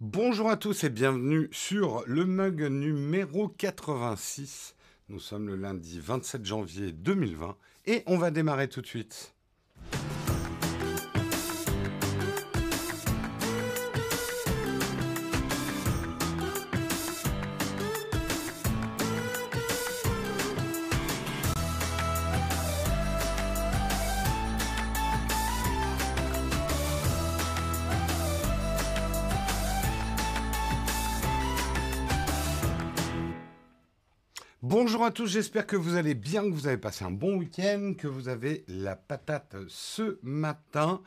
Bonjour à tous et bienvenue sur le mug numéro 86. Nous sommes le lundi 27 janvier 2020 et on va démarrer tout de suite. Bonjour à tous, j'espère que vous allez bien, que vous avez passé un bon week-end, que vous avez la patate ce matin.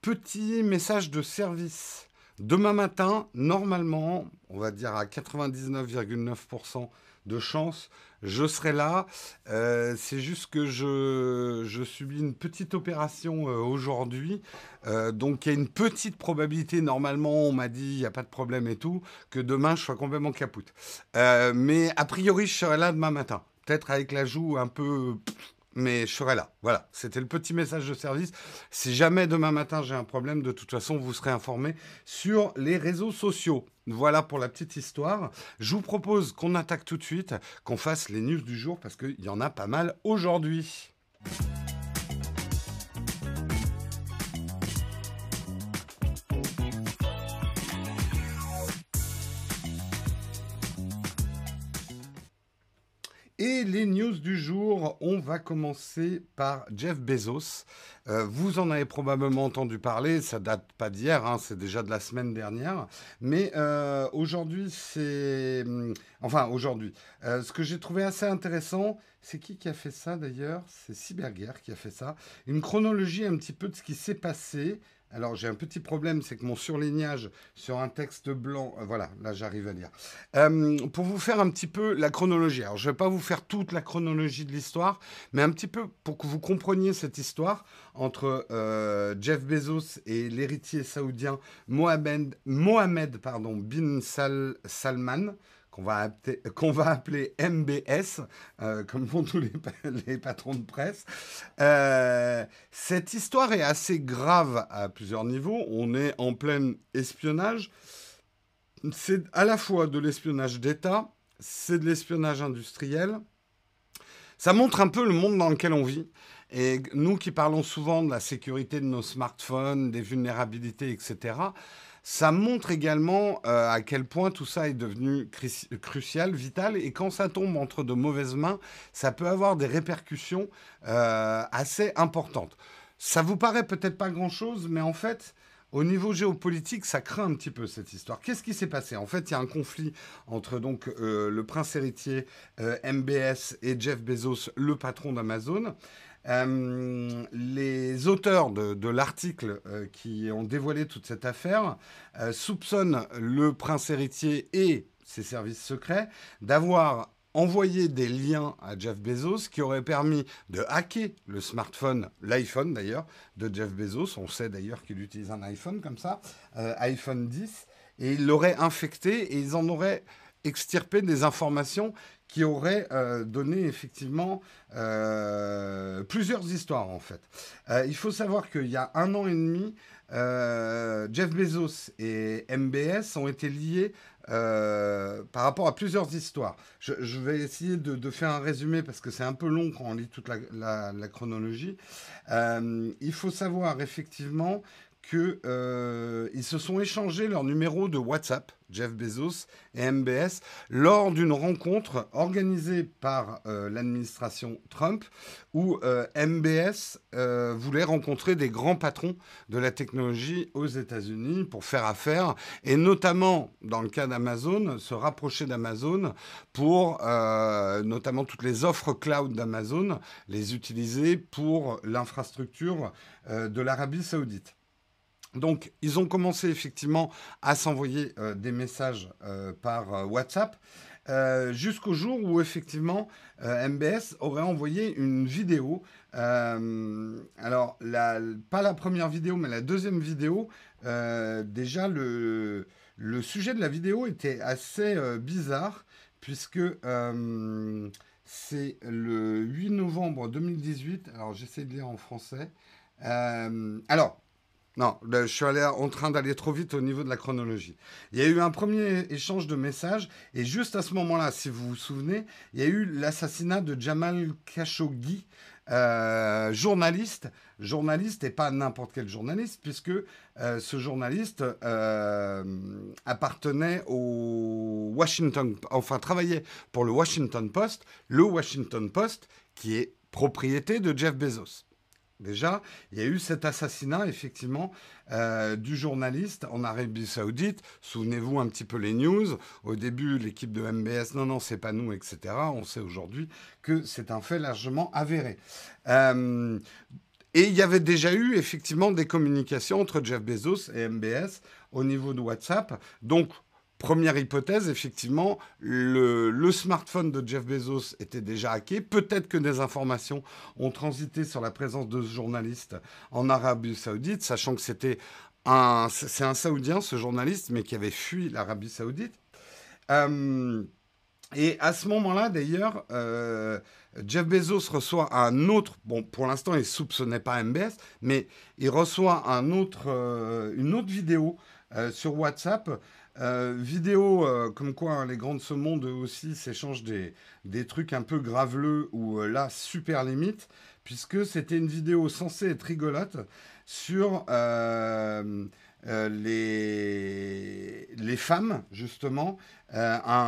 Petit message de service. Demain matin, normalement, on va dire à 99,9% de chance, je serai là. Euh, c'est juste que je, subis une petite opération euh, aujourd'hui. Euh, donc il y a une petite probabilité, normalement, on m'a dit, il n'y a pas de problème et tout, que demain je sois complètement capoute. mais a priori, je serai là demain matin. Peut-être avec la joue un peu mais je serai là. Voilà, c'était le petit message de service. Si jamais demain matin j'ai un problème, de toute façon, vous serez informé sur les réseaux sociaux. Voilà pour la petite histoire. Je vous propose qu'on attaque tout de suite, qu'on fasse les news du jour, parce qu'il y en a pas mal aujourd'hui. Et les news du jour, on va commencer par Jeff Bezos. Euh, vous en avez probablement entendu parler, ça date pas d'hier, hein, c'est déjà de la semaine dernière. Mais euh, aujourd'hui, c'est... Hum, enfin, aujourd'hui, euh, ce que j'ai trouvé assez intéressant, c'est qui qui a fait ça d'ailleurs? C'est Cyberguerre qui a fait ça. Une chronologie un petit peu de ce qui s'est passé alors j'ai un petit problème, c'est que mon surlignage sur un texte blanc, euh, voilà, là j'arrive à lire. Euh, pour vous faire un petit peu la chronologie, alors je ne vais pas vous faire toute la chronologie de l'histoire, mais un petit peu pour que vous compreniez cette histoire entre euh, Jeff Bezos et l'héritier saoudien Mohamed, bin Salman qu'on va, va, appeler MBS, euh, comme font tous les, les patrons de presse. Euh, cette histoire est assez grave à plusieurs niveaux. On est en plein espionnage. C'est à la fois de l'espionnage d'État, c'est de l'espionnage industriel. Ça montre un peu le monde dans lequel on vit. Et nous qui parlons souvent de la sécurité de nos smartphones, des vulnérabilités, etc., ça montre également euh, à quel point tout ça est devenu crucial, vital, et quand ça tombe entre de mauvaises mains, ça peut avoir des répercussions euh, assez importantes. Ça vous paraît peut-être pas grand-chose, mais en fait, au niveau géopolitique, ça craint un petit peu cette histoire. Qu'est-ce qui s'est passé? En fait, il y a un conflit entre donc euh, le prince héritier MBS et Jeff Bezos, le patron d'Amazon. Euh, les auteurs de, l'article euh, qui ont dévoilé toute cette affaire euh, soupçonnent le prince héritier et ses services secrets d'avoir envoyé des liens à Jeff Bezos qui auraient permis de hacker le smartphone, l'iPhone d'ailleurs, de Jeff Bezos. On sait d'ailleurs qu'il utilise un iPhone comme ça, iPhone 10, et ils l'auraient infecté et ils en auraient extirpé des informations qui aurait euh, donné effectivement euh, plusieurs histoires en fait. Euh, il faut savoir qu'il y a un an et demi, Jeff Bezos et MBS ont été liés par rapport à plusieurs histoires. Je, vais essayer de, faire un résumé parce que c'est un peu long quand on lit toute la, la chronologie. il faut savoir effectivement qu'ils euh, se sont échangés leur numéro de WhatsApp, Jeff Bezos et MBS, lors d'une rencontre organisée par euh, l'administration Trump, où euh, MBS voulait rencontrer des grands patrons de la technologie aux États-Unis pour faire affaire, et notamment, dans le cas d'Amazon, se rapprocher d'Amazon pour notamment toutes les offres cloud d'Amazon, les utiliser pour l'infrastructure de l'Arabie saoudite. Donc, ils ont commencé effectivement à s'envoyer euh, des messages euh, par euh, WhatsApp jusqu'au jour où effectivement MBS aurait envoyé une vidéo. alors, pas la première vidéo, mais la deuxième vidéo. déjà, le, le, sujet de la vidéo était assez bizarre puisque c'est le 8 novembre 2018. Alors, j'essaie de lire en français. alors, Non, je suis en train d'aller trop vite au niveau de la chronologie. Il y a eu un premier échange de messages et juste à ce moment-là, si vous vous souvenez, il y a eu l'assassinat de Jamal Khashoggi, euh, journaliste, journaliste et pas n'importe quel journaliste, puisque euh, ce journaliste euh, appartenait au Washington, enfin travaillait pour le Washington Post, le Washington Post qui est propriété de Jeff Bezos. Déjà, il y a eu cet assassinat, effectivement, euh, du journaliste en Arabie Saoudite. Souvenez-vous un petit peu les news. Au début, l'équipe de MBS, non, non, c'est pas nous, etc. On sait aujourd'hui que c'est un fait largement avéré. Euh, et il y avait déjà eu effectivement des communications entre Jeff Bezos et MBS au niveau de WhatsApp. Donc, Première hypothèse, effectivement, le, smartphone de Jeff Bezos était déjà hacké. Peut-être que des informations ont transité sur la présence de ce journaliste en Arabie Saoudite, sachant que c'était un, c'est un Saoudien, ce journaliste, mais qui avait fui l'Arabie Saoudite. Euh, et à ce moment-là, d'ailleurs, euh, Jeff Bezos reçoit un autre, bon, pour l'instant, il soupçonnait pas MBS, mais il reçoit un autre, euh, une autre vidéo sur WhatsApp euh, vidéo, euh, comme quoi hein, les grands de ce monde aussi s'échangent des, des, trucs un peu graveleux ou euh, là super limite, puisque c'était une vidéo censée être rigolote sur les, les femmes, justement.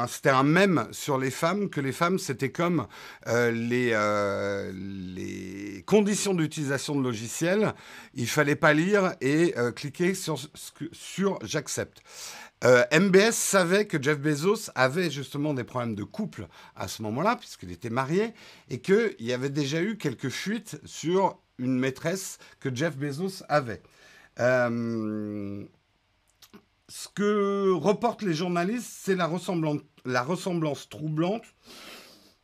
c'était un mème sur les femmes, que les femmes, c'était comme les, les conditions d'utilisation de logiciels. Il fallait pas lire et cliquer sur, sur j'accepte. Euh, MBS savait que Jeff Bezos avait justement des problèmes de couple à ce moment-là, puisqu'il était marié, et qu'il y avait déjà eu quelques fuites sur une maîtresse que Jeff Bezos avait. Euh, ce que reportent les journalistes, c'est la ressemblance, la ressemblance troublante.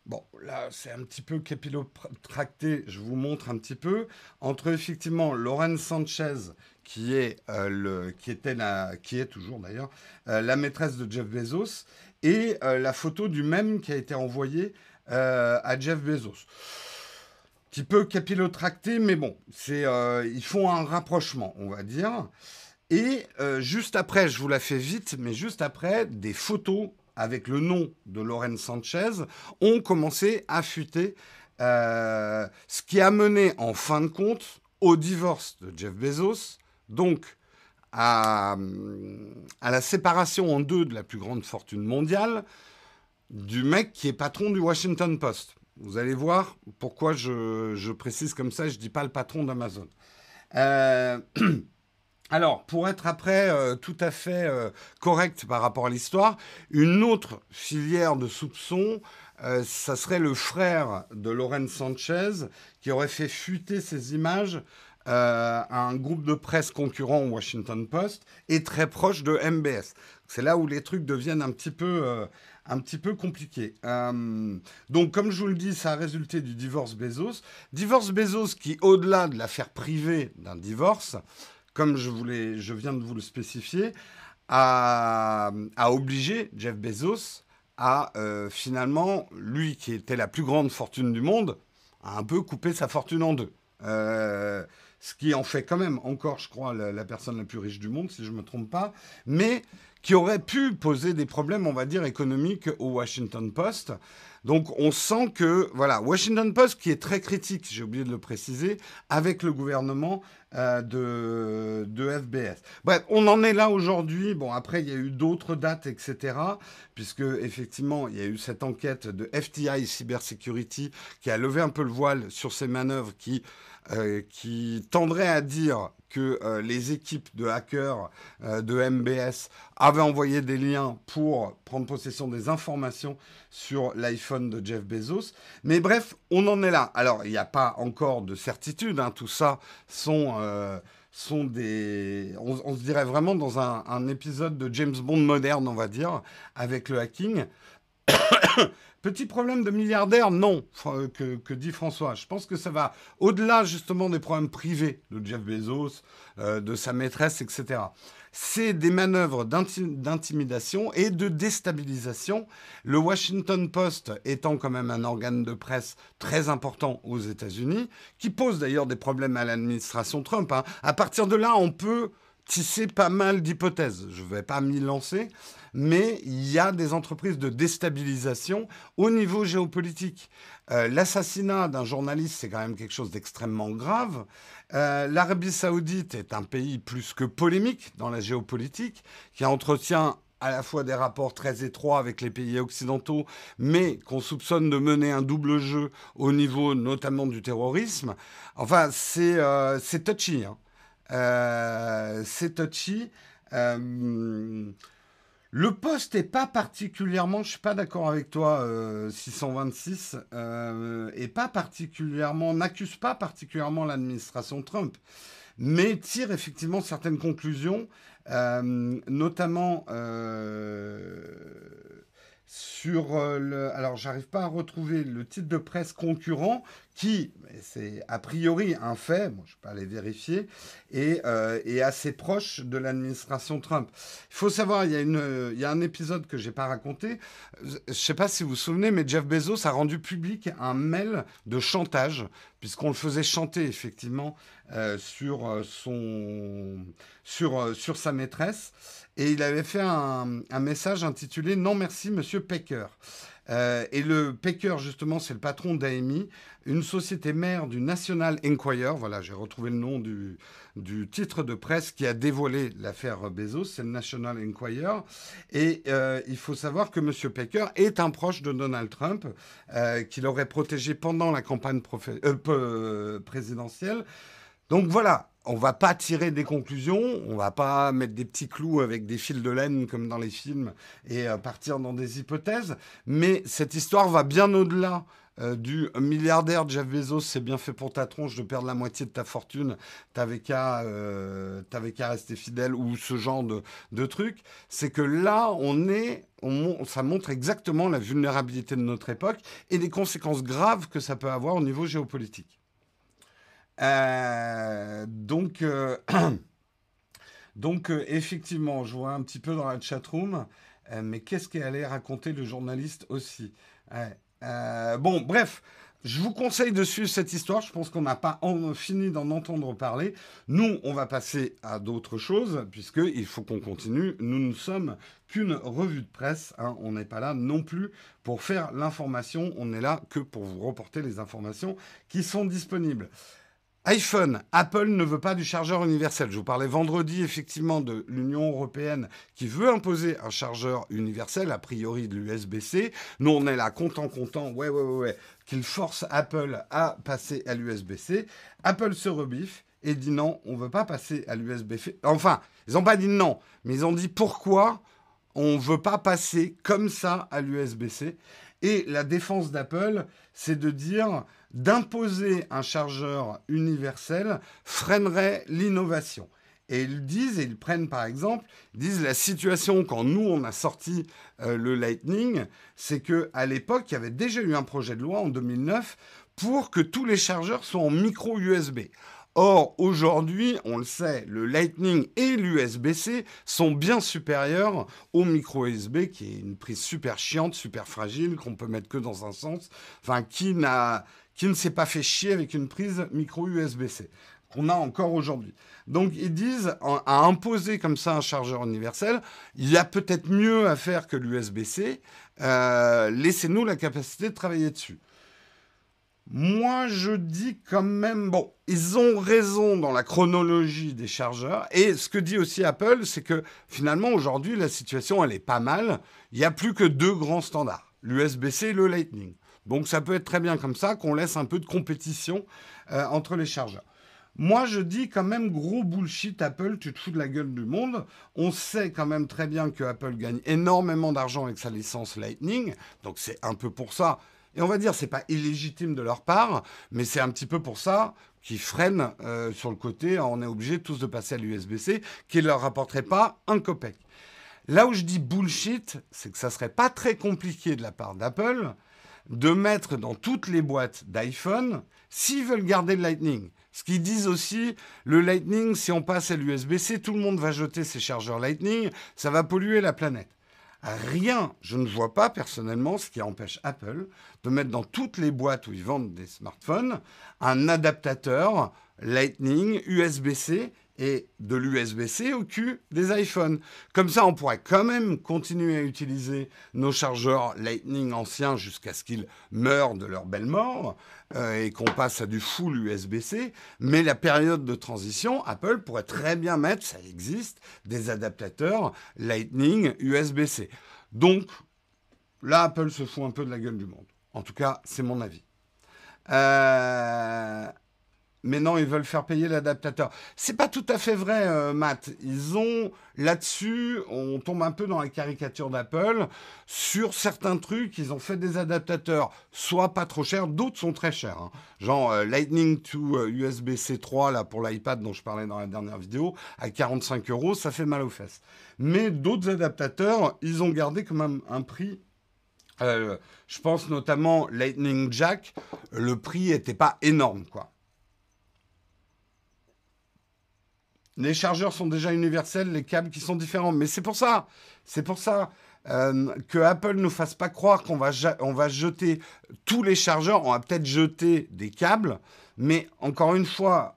Bon, là, c'est un petit peu capillotracté, je vous montre un petit peu, entre effectivement Lauren Sanchez, qui est euh, le, qui était la, qui est toujours d'ailleurs euh, la maîtresse de Jeff Bezos, et euh, la photo du même qui a été envoyée à Jeff Bezos. Petit peu capillotracté, mais bon, c'est, ils font un rapprochement, on va dire. Et juste après, je vous la fais vite, mais juste après, des photos avec le nom de Lauren Sanchez ont commencé à fuiter, ce qui a mené en fin de compte au divorce de Jeff Bezos donc à, la séparation en deux de la plus grande fortune mondiale du mec qui est patron du Washington Post. Vous allez voir pourquoi je, précise comme ça, je ne dis pas le patron d'Amazon. Euh, alors, pour être après euh, tout à fait euh, correct par rapport à l'histoire, une autre filière de soupçons, ça serait le frère de Lauren Sanchez qui aurait fait fuiter ces images euh, un groupe de presse concurrent au Washington Post est très proche de MBS. C'est là où les trucs deviennent un petit peu, euh, un petit peu compliqués. Euh, donc, comme je vous le dis, ça a résulté du divorce Bezos. Divorce Bezos qui, au-delà de l'affaire privée d'un divorce, comme je, voulais, je viens de vous le spécifier, a, a obligé Jeff Bezos à finalement, lui qui était la plus grande fortune du monde, à un peu couper sa fortune en deux. Ce qui en fait quand même encore, je crois, la, personne la plus riche du monde, si je ne me trompe pas, mais qui aurait pu poser des problèmes, on va dire, économiques au Washington Post. Donc on sent que, voilà, Washington Post qui est très critique, j'ai oublié de le préciser, avec le gouvernement euh, de, de FBS. Bref, on en est là aujourd'hui. Bon, après, il y a eu d'autres dates, etc. Puisque, effectivement, il y a eu cette enquête de FTI Cybersecurity qui a levé un peu le voile sur ces manœuvres qui euh, qui tendrait à dire que euh, les équipes de hackers euh, de MBS avaient envoyé des liens pour prendre possession des informations sur l'iPhone de Jeff Bezos. Mais bref, on en est là. Alors, il n'y a pas encore de certitude. Hein. Tout ça sont, sont des... On, se dirait vraiment dans un, un épisode de James Bond moderne, on va dire, avec le hacking. Petit problème de milliardaire, non, que, dit François. Je pense que ça va au-delà justement des problèmes privés de Jeff Bezos, euh, de sa maîtresse, etc. c'est des manœuvres d'intimidation et de déstabilisation. Le Washington Post étant quand même un organe de presse très important aux États-Unis, qui pose d'ailleurs des problèmes à l'administration Trump. Hein. À partir de là, on peut tisser pas mal d'hypothèses. Je ne vais pas m'y lancer, mais il y a des entreprises de déstabilisation au niveau géopolitique. Euh, l'assassinat d'un journaliste, c'est quand même quelque chose d'extrêmement grave. Euh, L'Arabie saoudite est un pays plus que polémique dans la géopolitique, qui entretient à la fois des rapports très étroits avec les pays occidentaux, mais qu'on soupçonne de mener un double jeu au niveau notamment du terrorisme. Enfin, c'est euh, touchy. Hein. Euh, c'est touchy. Euh, le poste n'est pas particulièrement, je suis pas d'accord avec toi, 626, et pas particulièrement, n'accuse pas particulièrement l'administration Trump, mais tire effectivement certaines conclusions euh, notamment euh, sur euh, le. Alors, j'arrive pas à retrouver le titre de presse concurrent qui, c'est a priori un fait, je ne vais pas aller vérifier, et est assez proche de l'administration Trump. Il faut savoir, il y a, y a un épisode que j'ai pas raconté. Je ne sais pas si vous vous souvenez, mais Jeff Bezos a rendu public un mail de chantage, puisqu'on le faisait chanter effectivement sur, son, sur, sur sa maîtresse. Et il avait fait un, un message intitulé Non merci, monsieur Pecker. Euh, et le Pecker, justement, c'est le patron d'AMI, une société mère du National Enquirer. Voilà, j'ai retrouvé le nom du, du, titre de presse qui a dévoilé l'affaire Bezos, c'est le National Enquirer. Et euh, il faut savoir que M. Pecker est un proche de Donald Trump, euh, qu'il aurait protégé pendant la campagne présidentielle. Donc voilà, on va pas tirer des conclusions, on va pas mettre des petits clous avec des fils de laine comme dans les films et euh, partir dans des hypothèses, mais cette histoire va bien au-delà euh, du milliardaire Jeff Bezos, c'est bien fait pour ta tronche de perdre la moitié de ta fortune, t'avais qu'à euh, rester fidèle ou ce genre de, trucs. C'est que là, on est, ça montre exactement la vulnérabilité de notre époque et les conséquences graves que ça peut avoir au niveau géopolitique. Euh, donc, euh, donc euh, effectivement, je vois un petit peu dans la chatroom, mais qu'est-ce qu'allait raconter le journaliste aussi? Bon, bref. Je vous conseille de suivre cette histoire. Je pense qu'on n'a pas fini d'en entendre parler. Nous, on va passer à d'autres choses, puisqu'il faut qu'on continue. Nous ne sommes qu'une revue de presse. Hein. On n'est pas là non plus pour faire l'information. On est là que pour vous reporter les informations qui sont disponibles iPhone, Apple ne veut pas du chargeur universel. Je vous parlais vendredi effectivement de l'Union européenne qui veut imposer un chargeur universel, a priori de l'USB-C. Nous, on est là content, content, ouais, ouais, ouais, ouais qu'il force Apple à passer à l'USB-C. Apple se rebiffe et dit non, on ne veut pas passer à l'USB-C. Enfin, ils n'ont pas dit non, mais ils ont dit pourquoi on ne veut pas passer comme ça à l'USB-C. Et la défense d'Apple, c'est de dire d'imposer un chargeur universel freinerait l'innovation. Et ils disent, et ils prennent par exemple, ils disent la situation quand nous on a sorti euh, le Lightning, c'est que à l'époque il y avait déjà eu un projet de loi en 2009 pour que tous les chargeurs soient en micro USB. Or, aujourd'hui, on le sait, le Lightning et l'USB-C sont bien supérieurs au micro USB, qui est une prise super chiante, super fragile, qu'on peut mettre que dans un sens, enfin, qui n'a qui ne s'est pas fait chier avec une prise micro USB-C qu'on a encore aujourd'hui. Donc ils disent, à imposer comme ça un chargeur universel, il y a peut-être mieux à faire que l'USB-C, euh, laissez-nous la capacité de travailler dessus. Moi, je dis quand même, bon, ils ont raison dans la chronologie des chargeurs. Et ce que dit aussi Apple, c'est que finalement, aujourd'hui, la situation, elle est pas mal. Il n'y a plus que deux grands standards, l'USB-C et le Lightning. Donc ça peut être très bien comme ça qu'on laisse un peu de compétition euh, entre les chargeurs. Moi, je dis quand même gros bullshit Apple, tu te fous de la gueule du monde. On sait quand même très bien que Apple gagne énormément d'argent avec sa licence Lightning, donc c'est un peu pour ça. Et on va dire, c'est pas illégitime de leur part, mais c'est un petit peu pour ça qu'ils freinent euh, sur le côté. On est obligé tous de passer à l'USB-C, qui ne leur rapporterait pas un copec. Là où je dis bullshit, c'est que ça serait pas très compliqué de la part d'Apple de mettre dans toutes les boîtes d'iPhone s'ils veulent garder le Lightning. Ce qu'ils disent aussi, le Lightning, si on passe à l'USB-C, tout le monde va jeter ses chargeurs Lightning, ça va polluer la planète. Rien, je ne vois pas personnellement ce qui empêche Apple de mettre dans toutes les boîtes où ils vendent des smartphones un adaptateur Lightning USB-C et de l'USB-C au cul des iPhones. Comme ça, on pourrait quand même continuer à utiliser nos chargeurs Lightning anciens jusqu'à ce qu'ils meurent de leur belle mort euh, et qu'on passe à du full USB-C. Mais la période de transition, Apple pourrait très bien mettre, ça existe, des adaptateurs Lightning USB-C. Donc, là, Apple se fout un peu de la gueule du monde. En tout cas, c'est mon avis. Euh, mais non, ils veulent faire payer l'adaptateur. C'est pas tout à fait vrai, euh, Matt. Ils ont là-dessus, on tombe un peu dans la caricature d'Apple. Sur certains trucs, ils ont fait des adaptateurs, soit pas trop chers, d'autres sont très chers. Hein. Genre euh, Lightning to USB-C 3 là pour l'iPad dont je parlais dans la dernière vidéo, à 45 euros, ça fait mal aux fesses. Mais d'autres adaptateurs, ils ont gardé quand même un prix euh, je pense notamment Lightning Jack, le prix n'était pas énorme, quoi. Les chargeurs sont déjà universels, les câbles qui sont différents. Mais c'est pour ça, c'est pour ça euh, que Apple ne nous fasse pas croire qu'on va, va jeter tous les chargeurs. On va peut-être jeter des câbles. Mais encore une fois,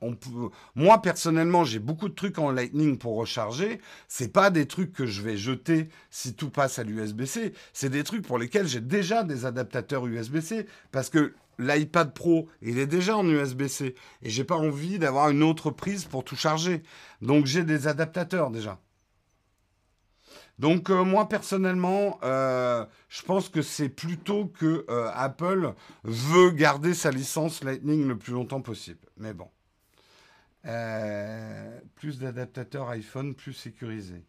moi personnellement, j'ai beaucoup de trucs en Lightning pour recharger. C'est pas des trucs que je vais jeter si tout passe à l'USB-C. C'est des trucs pour lesquels j'ai déjà des adaptateurs USB-C parce que l'iPad Pro, il est déjà en USB-C et j'ai pas envie d'avoir une autre prise pour tout charger. Donc j'ai des adaptateurs déjà. Donc euh, moi personnellement, euh, je pense que c'est plutôt que euh, Apple veut garder sa licence Lightning le plus longtemps possible. Mais bon. plus d'adaptateurs iPhone, plus sécurisés.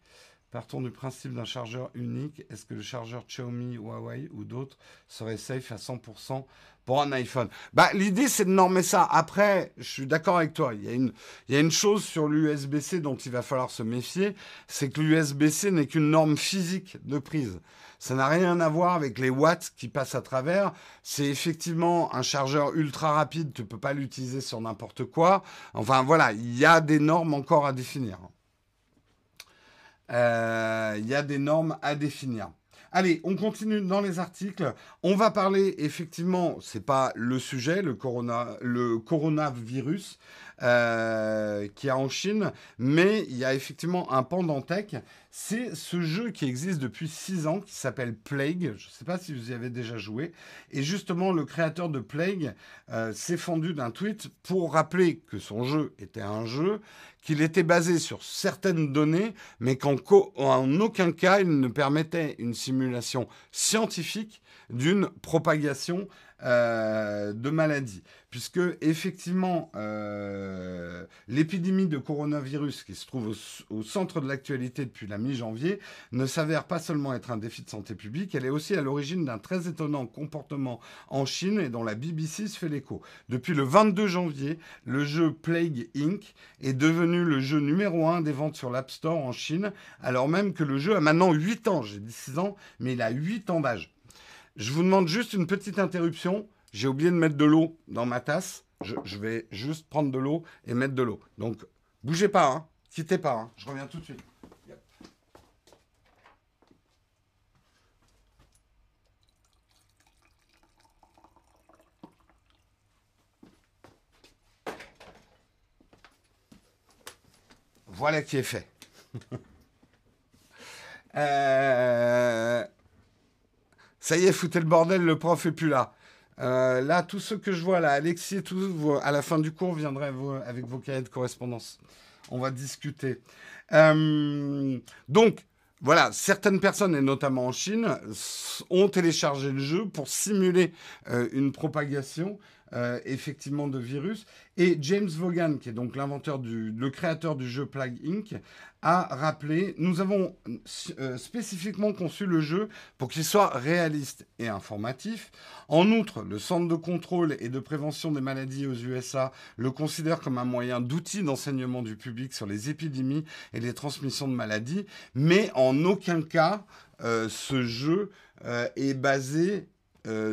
Partons du principe d'un chargeur unique. Est-ce que le chargeur Xiaomi, Huawei ou d'autres serait safe à 100% pour un iPhone? Bah, L'idée, c'est de normer ça. Après, je suis d'accord avec toi. Il y a une, il y a une chose sur l'USB-C dont il va falloir se méfier, c'est que l'USB-C n'est qu'une norme physique de prise. Ça n'a rien à voir avec les watts qui passent à travers. C'est effectivement un chargeur ultra rapide. Tu ne peux pas l'utiliser sur n'importe quoi. Enfin, voilà, il y a des normes encore à définir. Euh, il y a des normes à définir. Allez, on continue dans les articles. On va parler effectivement, c'est pas le sujet, le, corona, le coronavirus euh, qui est en Chine, mais il y a effectivement un Pandantech. C'est ce jeu qui existe depuis 6 ans, qui s'appelle Plague. Je ne sais pas si vous y avez déjà joué. Et justement, le créateur de Plague euh, s'est fendu d'un tweet pour rappeler que son jeu était un jeu qu'il était basé sur certaines données, mais qu'en aucun cas il ne permettait une simulation scientifique d'une propagation euh, de maladies. Puisque effectivement, euh, l'épidémie de coronavirus qui se trouve au, centre de l'actualité depuis la mi-janvier ne s'avère pas seulement être un défi de santé publique, elle est aussi à l'origine d'un très étonnant comportement en Chine et dont la BBC se fait l'écho. Depuis le 22 janvier, le jeu Plague Inc. est devenu le jeu numéro un des ventes sur l'App Store en Chine, alors même que le jeu a maintenant 8 ans. J'ai dit 6 ans, mais il a 8 ans d'âge. Je vous demande juste une petite interruption. J'ai oublié de mettre de l'eau dans ma tasse. Je, vais juste prendre de l'eau et mettre de l'eau. Donc, bougez pas, hein. quittez pas. Hein. Je reviens tout de suite. Voilà qui est fait. euh... Ça y est, foutez le bordel, le prof est plus là. Euh, là, tous ceux que je vois là, Alexis et tout, à la fin du cours, viendraient avec vos cahiers de correspondance. On va discuter. Euh, donc, voilà, certaines personnes, et notamment en Chine, ont téléchargé le jeu pour simuler euh, une propagation effectivement de virus. Et James Vaughan, qui est donc l'inventeur du, le créateur du jeu Plague Inc., a rappelé, nous avons euh, spécifiquement conçu le jeu pour qu'il soit réaliste et informatif. En outre, le Centre de contrôle et de prévention des maladies aux USA le considère comme un moyen d'outil d'enseignement du public sur les épidémies et les transmissions de maladies, mais en aucun cas euh, ce jeu euh, est basé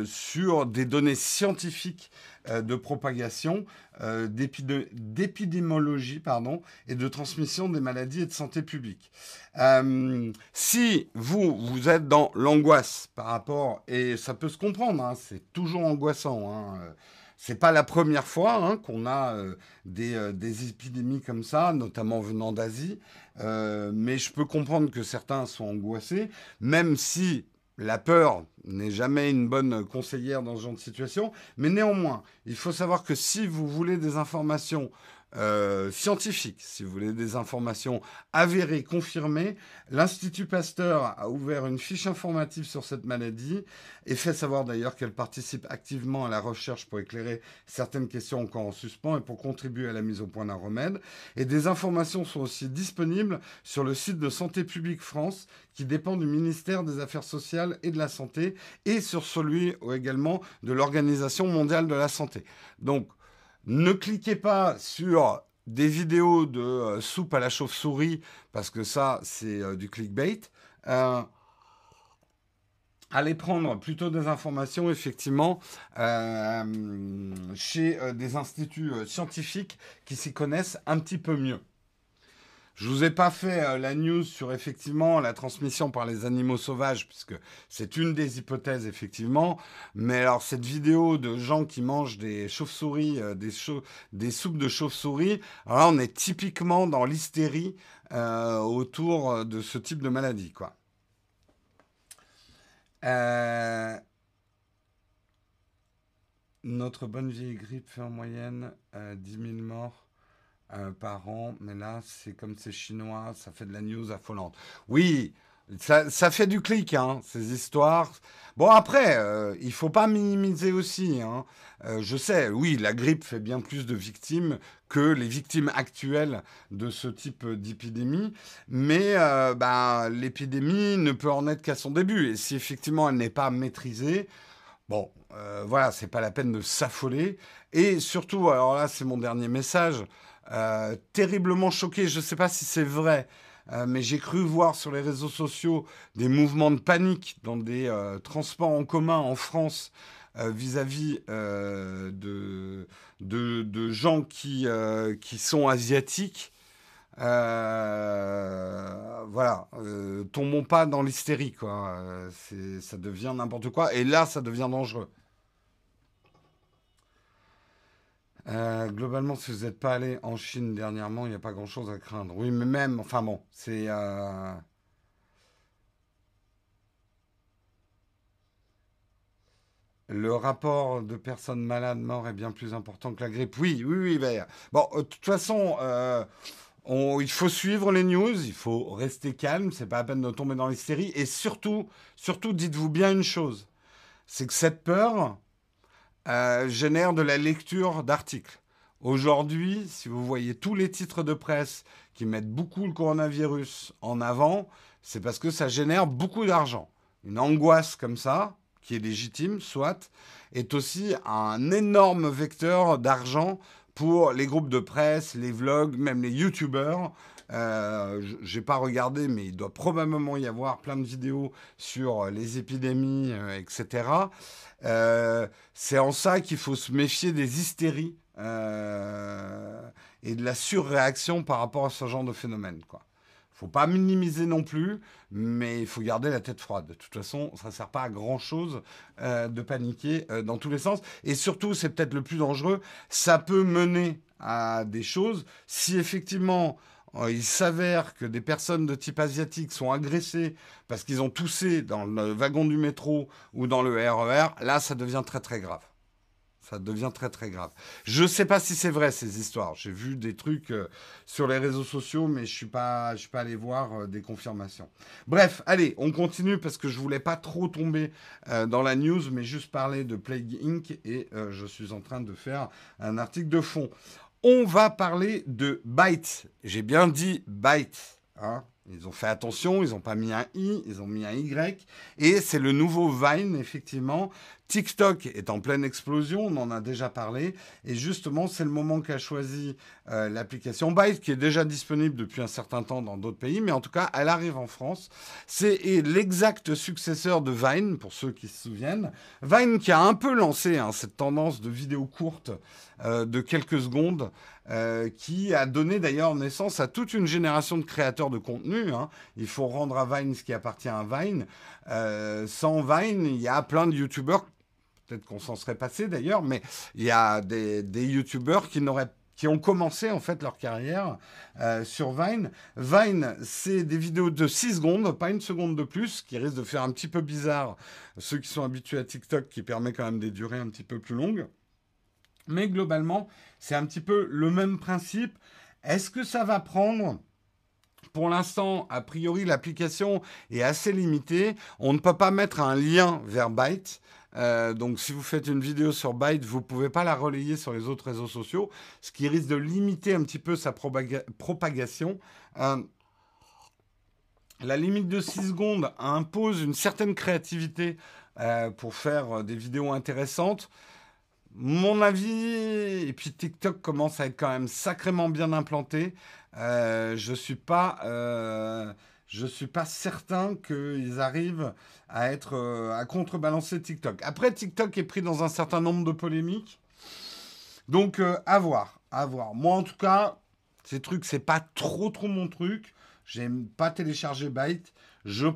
sur des données scientifiques de propagation, d'épidémiologie pardon, et de transmission des maladies et de santé publique. si vous, vous êtes dans l'angoisse par rapport, et ça peut se comprendre, hein, c'est toujours angoissant, hein, c'est pas la première fois hein, qu'on a euh, euh, des, épidémies comme ça, notamment venant d'Asie. Euh, mais je peux comprendre que certains sont angoissés, même si la peur n'est jamais une bonne conseillère dans ce genre de situation. Mais néanmoins, il faut savoir que si vous voulez des informations euh, scientifiques, si vous voulez des informations avérées, confirmées, l'Institut Pasteur a ouvert une fiche informative sur cette maladie et fait savoir d'ailleurs qu'elle participe activement à la recherche pour éclairer certaines questions encore en suspens et pour contribuer à la mise au point d'un remède. Et des informations sont aussi disponibles sur le site de Santé publique France qui dépend du ministère des Affaires sociales et de la Santé et sur celui également de l'Organisation mondiale de la santé. Donc, ne cliquez pas sur des vidéos de euh, soupe à la chauve-souris, parce que ça, c'est euh, du clickbait. Euh, allez prendre plutôt des informations, effectivement, chez des instituts scientifiques qui s'y connaissent un petit peu mieux. Je vous ai pas fait euh, la news sur effectivement la transmission par les animaux sauvages, puisque c'est une des hypothèses effectivement. Mais alors cette vidéo de gens qui mangent des chauves-souris, euh, des, des, soupes de chauves-souris, là on est typiquement dans l'hystérie euh, autour de ce type de maladie, quoi. Notre bonne vieille grippe fait en moyenne 10 000 morts. Euh, par an, mais là, c'est comme c'est chinois, ça fait de la news affolante. Oui, ça, fait du clic, hein, ces histoires. Bon, après, euh, il faut pas minimiser aussi. Hein. Euh, je sais, oui, la grippe fait bien plus de victimes que les victimes actuelles de ce type d'épidémie, mais bah, l'épidémie ne peut en être qu'à son début. Et si effectivement elle n'est pas maîtrisée, bon, voilà, c'est pas la peine de s'affoler. Et surtout, alors là, c'est mon dernier message. Euh, terriblement choqué. Je ne sais pas si c'est vrai, euh, mais j'ai cru voir sur les réseaux sociaux des mouvements de panique dans des euh, transports en commun en France vis-à-vis de, gens qui, qui sont asiatiques. voilà, tombons pas dans l'hystérie, quoi. ça devient n'importe quoi. Et là, ça devient dangereux. Euh, globalement, si vous n'êtes pas allé en Chine dernièrement, il n'y a pas grand-chose à craindre. Oui, mais même, enfin bon, c'est... Euh, le rapport de personnes malades mortes est bien plus important que la grippe. Oui, oui, oui. Bon, euh, de toute façon, il faut suivre les news, il faut rester calme, c'est pas la peine de tomber dans l'hystérie. Et surtout, surtout, dites-vous bien une chose, c'est que cette peur, euh, génère de la lecture d'articles. Aujourd'hui, si vous voyez tous les titres de presse qui mettent beaucoup le coronavirus en avant, c'est parce que ça génère beaucoup d'argent. Une angoisse comme ça, qui est légitime, soit, est aussi un énorme vecteur d'argent pour les groupes de presse, les vlogs, même les youtubeurs. Euh, je n'ai pas regardé, mais il doit probablement y avoir plein de vidéos sur les épidémies, euh, etc. Euh, c'est en ça qu'il faut se méfier des hystéries euh, et de la surréaction par rapport à ce genre de phénomène. Quoi. Faut pas minimiser non plus, mais il faut garder la tête froide. De toute façon, ça sert pas à grand chose euh, de paniquer dans tous les sens. Et surtout, c'est peut-être le plus dangereux, ça peut mener à des choses si effectivement euh, il s'avère que des personnes de type asiatique sont agressées parce qu'ils ont toussé dans le wagon du métro ou dans le RER, e là, ça devient très très grave. Ça devient très très grave. Je ne sais pas si c'est vrai ces histoires. J'ai vu des trucs euh, sur les réseaux sociaux, mais je je suis pas allé voir euh, des confirmations. Bref, allez, on continue parce que je voulais pas trop tomber dans la news, mais juste parler de Plague Inc. et je suis en train de faire un article de fond. On va parler de Byte. J'ai bien dit Byte. Hein. Ils ont fait attention, ils n'ont pas mis un I, ils ont mis un Y. Et c'est le nouveau Vine, effectivement, TikTok est en pleine explosion, on en a déjà parlé, et justement c'est le moment qu'a choisi euh, l'application Byte, qui est déjà disponible depuis un certain temps dans d'autres pays, mais en tout cas elle arrive en France. C'est l'exact successeur de Vine, pour ceux qui se souviennent. Vine qui a un peu lancé hein, cette tendance de vidéos courtes euh, de quelques secondes, euh, qui a donné d'ailleurs naissance à toute une génération de créateurs de contenu. Hein. Il faut rendre à Vine ce qui appartient à Vine. Sans Vine, il y a plein de YouTubeurs peut-être qu'on s'en serait passé d'ailleurs, mais il y a des, des youtubeurs qui qui ont commencé en fait leur carrière euh, sur Vine. Vine, c'est des vidéos de 6 secondes, pas une seconde de plus, qui risque de faire un petit peu bizarre ceux qui sont habitués à TikTok, qui permet quand même des durées un petit peu plus longues. Mais globalement, c'est un petit peu le même principe. Est-ce que ça va prendre pour l'instant, a priori, l'application est assez limitée. On ne peut pas mettre un lien vers Byte. Euh, donc si vous faites une vidéo sur Byte, vous ne pouvez pas la relayer sur les autres réseaux sociaux, ce qui risque de limiter un petit peu sa propagation. Euh, la limite de 6 secondes impose une certaine créativité euh, pour faire des vidéos intéressantes. Mon avis, et puis TikTok commence à être quand même sacrément bien implanté. Je ne suis pas je ne suis pas certain qu'ils arrivent à être euh, à contrebalancer TikTok. Après, TikTok est pris dans un certain nombre de polémiques. Donc, euh, à voir, à voir. Moi, en tout cas, ces trucs, c'est pas trop, trop mon truc. J'aime pas télécharger Byte. Je,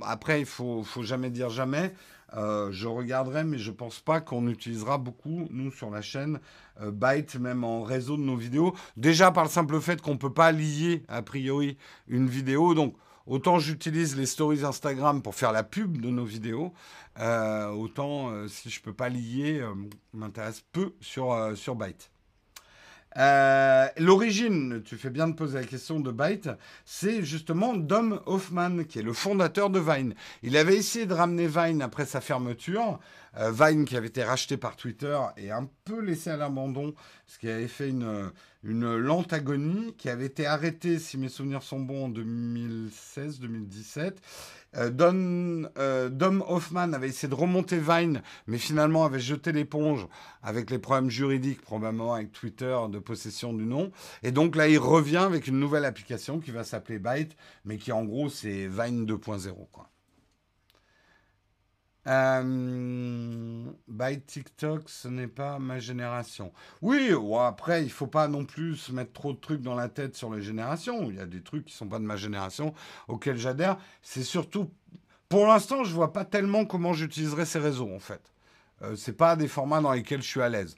après, il faut, faut jamais dire jamais. Euh, je regarderai, mais je pense pas qu'on utilisera beaucoup, nous, sur la chaîne, Byte, même en réseau de nos vidéos. Déjà par le simple fait qu'on ne peut pas lier, a priori, une vidéo. Donc, Autant j'utilise les stories Instagram pour faire la pub de nos vidéos, euh, autant euh, si je ne peux pas lier, euh, m'intéresse peu sur, sur Byte. L'origine, tu fais bien de poser la question de Byte, c'est justement Dom Hoffman, qui est le fondateur de Vine. Il avait essayé de ramener Vine après sa fermeture. Vine, qui avait été racheté par Twitter, et un peu laissé à l'abandon, ce qui avait fait une, une lente agonie qui avait été arrêtée, si mes souvenirs sont bons, en 2016-2017. Euh, Don, euh, Dom Hoffman avait essayé de remonter Vine, mais finalement avait jeté l'éponge avec les problèmes juridiques, probablement avec Twitter de possession du nom. Et donc là, il revient avec une nouvelle application qui va s'appeler Byte, mais qui en gros, c'est Vine 2.0. Quoi. Euh, by TikTok, ce n'est pas ma génération. Oui, après, il faut pas non plus se mettre trop de trucs dans la tête sur les générations. Il y a des trucs qui sont pas de ma génération auxquels j'adhère. C'est surtout, pour l'instant, je vois pas tellement comment j'utiliserai ces réseaux en fait. Euh, c'est pas des formats dans lesquels je suis à l'aise.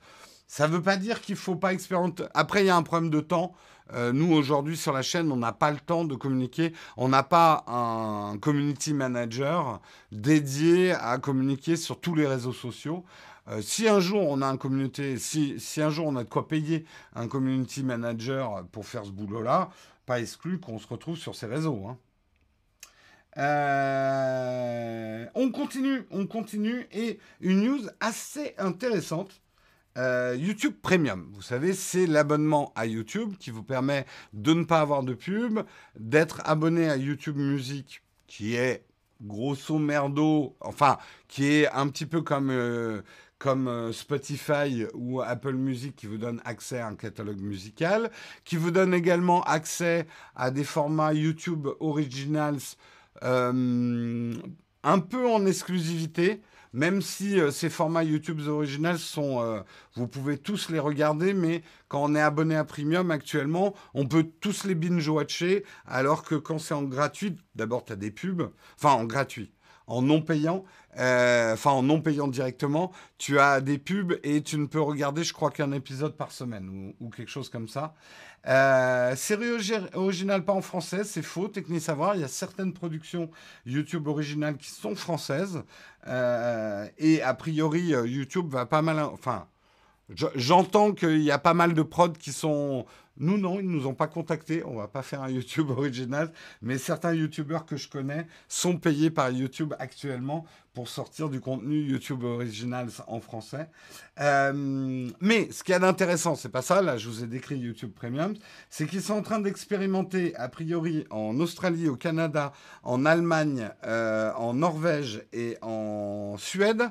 Ça ne veut pas dire qu'il faut pas expérimenter. Après, il y a un problème de temps. Euh, nous, aujourd'hui, sur la chaîne, on n'a pas le temps de communiquer. On n'a pas un community manager dédié à communiquer sur tous les réseaux sociaux. Euh, si un jour on a de quoi payer un community manager pour faire ce boulot-là, pas exclu qu'on se retrouve sur ces réseaux. Hein. Euh, on continue, on continue et une news assez intéressante euh, YouTube Premium, vous savez, c'est l'abonnement à YouTube qui vous permet de ne pas avoir de pub, d'être abonné à YouTube Music, qui est grosso merdo, enfin, qui est un petit peu comme, euh, euh, Spotify ou Apple Music qui vous donne accès à un catalogue musical, qui vous donne également accès à des formats YouTube Originals un peu en exclusivité même si euh, ces formats YouTube originaux sont, euh, vous pouvez tous les regarder, mais quand on est abonné à Premium actuellement, on peut tous les binge-watcher, alors que quand c'est en gratuit, d'abord tu as des pubs, enfin en gratuit, en non payant, enfin en non payant directement, tu as des pubs et tu ne peux regarder, je crois qu'un épisode par semaine ou, quelque chose comme ça. Euh, série originale pas en français, c'est faux, technique savoir. Il y a certaines productions YouTube originales qui sont françaises. Euh, et a priori, euh, YouTube va pas mal. Enfin, j'entends qu'il y a pas mal de prods qui sont nous, non, ils ne nous ont pas contactés. On va pas faire un YouTube original. Mais certains YouTubeurs que je connais sont payés par YouTube actuellement pour sortir du contenu YouTube original en français. Euh, mais ce qu'il y a d'intéressant, c'est pas ça. Là, je vous ai décrit YouTube Premium. C'est qu'ils sont en train d'expérimenter, a priori, en Australie, au Canada, en Allemagne, euh, en Norvège et en Suède,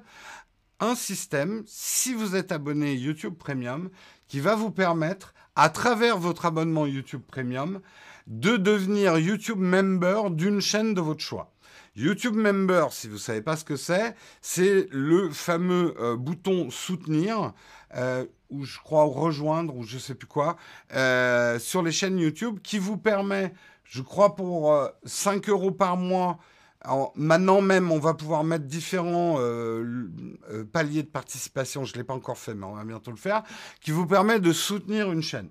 un système, si vous êtes abonné YouTube Premium, qui va vous permettre, à travers votre abonnement YouTube Premium, de devenir YouTube Member d'une chaîne de votre choix. YouTube Member, si vous ne savez pas ce que c'est, c'est le fameux euh, bouton soutenir, euh, ou je crois rejoindre, ou je ne sais plus quoi, euh, sur les chaînes YouTube, qui vous permet, je crois pour 5 euros par mois, maintenant même, on va pouvoir mettre différents paliers de participation, je ne l'ai pas encore fait, mais on va bientôt le faire, qui vous permet de soutenir une chaîne.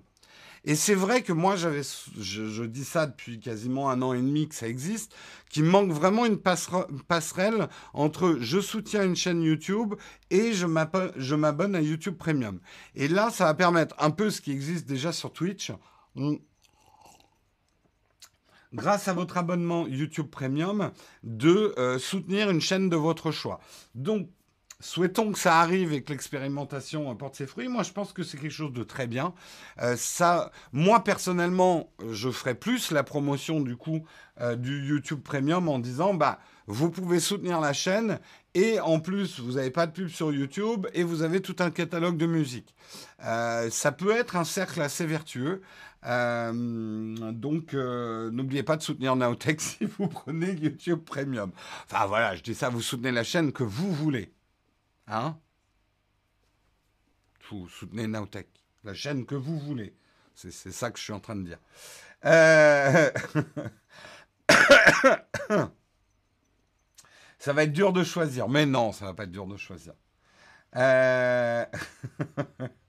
Et c'est vrai que moi, j'avais, je, dis ça depuis quasiment un an et demi que ça existe, qu'il manque vraiment une passerelle entre je soutiens une chaîne YouTube et je m'abonne à YouTube Premium. Et là, ça va permettre un peu ce qui existe déjà sur Twitch. Grâce à votre abonnement YouTube Premium, de euh, soutenir une chaîne de votre choix. Donc, Souhaitons que ça arrive et que l'expérimentation porte ses fruits. Moi, je pense que c'est quelque chose de très bien. Euh, ça, moi personnellement, je ferai plus la promotion du coup euh, du YouTube Premium en disant, bah, vous pouvez soutenir la chaîne et en plus, vous n'avez pas de pub sur YouTube et vous avez tout un catalogue de musique. Ça peut être un cercle assez vertueux. Donc, n'oubliez pas de soutenir Naotech si vous prenez YouTube Premium. Enfin voilà, je dis ça, vous soutenez la chaîne que vous voulez. Hein Vous soutenez Nowtech, la chaîne que vous voulez. C'est ça que je suis en train de dire. Euh, ça va être dur de choisir. Mais non, ça va pas être dur de choisir. Euh...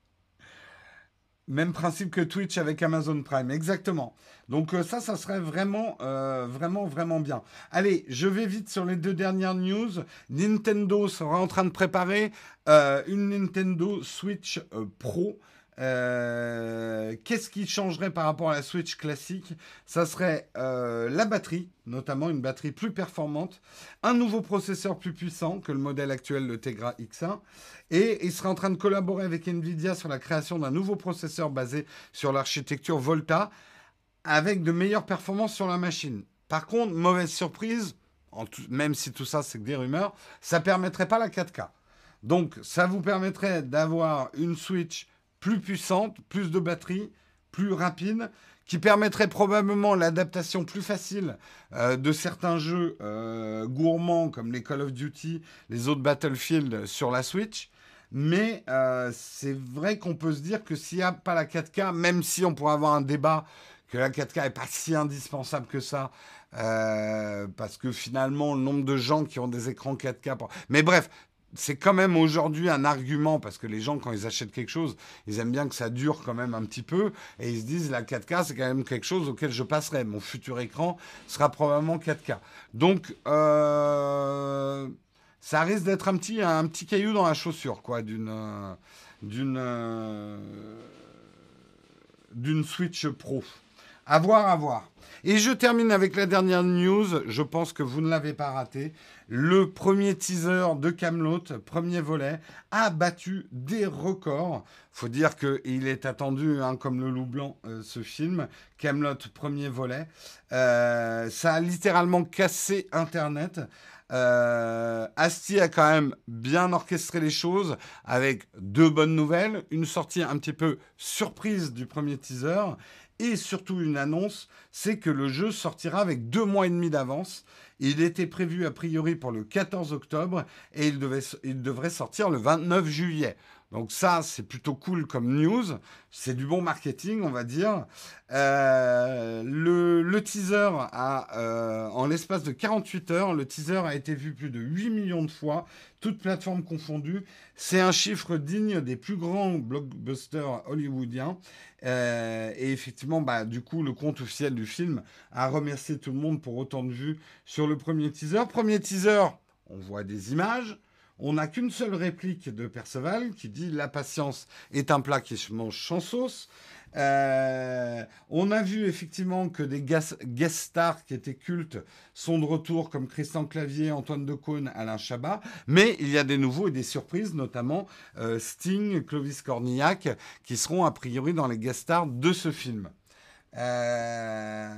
Même principe que Twitch avec Amazon Prime, exactement. Donc euh, ça, ça serait vraiment, euh, vraiment, vraiment bien. Allez, je vais vite sur les deux dernières news. Nintendo sera en train de préparer euh, une Nintendo Switch Pro euh, qu'est-ce qui changerait par rapport à la Switch classique? Ça serait euh, la batterie, notamment une batterie plus performante, un nouveau processeur plus puissant que le modèle actuel, le Tegra X1, et il sera en train de collaborer avec Nvidia sur la création d'un nouveau processeur basé sur l'architecture Volta, avec de meilleures performances sur la machine. Par contre, mauvaise surprise, même si tout ça c'est que des rumeurs, ça permettrait pas la 4K. Donc ça vous permettrait d'avoir une Switch plus puissante, plus de batterie, plus rapide, qui permettrait probablement l'adaptation plus facile euh, de certains jeux euh, gourmands comme les Call of Duty, les autres Battlefield sur la Switch. Mais euh, c'est vrai qu'on peut se dire que s'il n'y a pas la 4K, même si on pourrait avoir un débat que la 4K n'est pas si indispensable que ça, parce que finalement, le nombre de gens qui ont des écrans 4K... Mais bref, c'est quand même aujourd'hui un argument parce que les gens, quand ils achètent quelque chose, ils aiment bien que ça dure quand même un petit peu et ils se disent la 4K, c'est quand même quelque chose auquel je passerai. Mon futur écran sera probablement 4K. Donc, euh, ça risque d'être un petit, un petit caillou dans la chaussure, quoi, d'une, d'une, d'une Switch Pro. À voir, à voir. Et je termine avec la dernière news. Je pense que vous ne l'avez pas raté. Le premier teaser de Camelot, premier volet, a battu des records. Faut dire qu'il est attendu, hein, comme le loup blanc, euh, ce film. Camelot, premier volet. Euh, ça a littéralement cassé Internet. Euh, Asti a quand même bien orchestré les choses avec deux bonnes nouvelles, une sortie un petit peu surprise du premier teaser et surtout une annonce, c'est que le jeu sortira avec deux mois et demi d'avance. Il était prévu a priori pour le 14 octobre et il, devait, il devrait sortir le 29 juillet. Donc ça, c'est plutôt cool comme news. C'est du bon marketing, on va dire. Euh, le, teaser a, euh, en l'espace de 48 heures, le teaser a été vu plus de 8 millions de fois, toutes plateformes confondues. C'est un chiffre digne des plus grands blockbusters hollywoodiens. Euh, et effectivement, bah, du coup, le compte officiel du film a remercié tout le monde pour autant de vues sur le premier teaser. Premier teaser, on voit des images. On n'a qu'une seule réplique de Perceval qui dit La patience est un plat qui se mange sans sauce. Euh, on a vu effectivement que des guest stars qui étaient cultes sont de retour, comme Christian Clavier, Antoine Decaune, Alain Chabat. Mais il y a des nouveaux et des surprises, notamment euh, Sting, Clovis Cornillac, qui seront a priori dans les guest stars de ce film. Euh,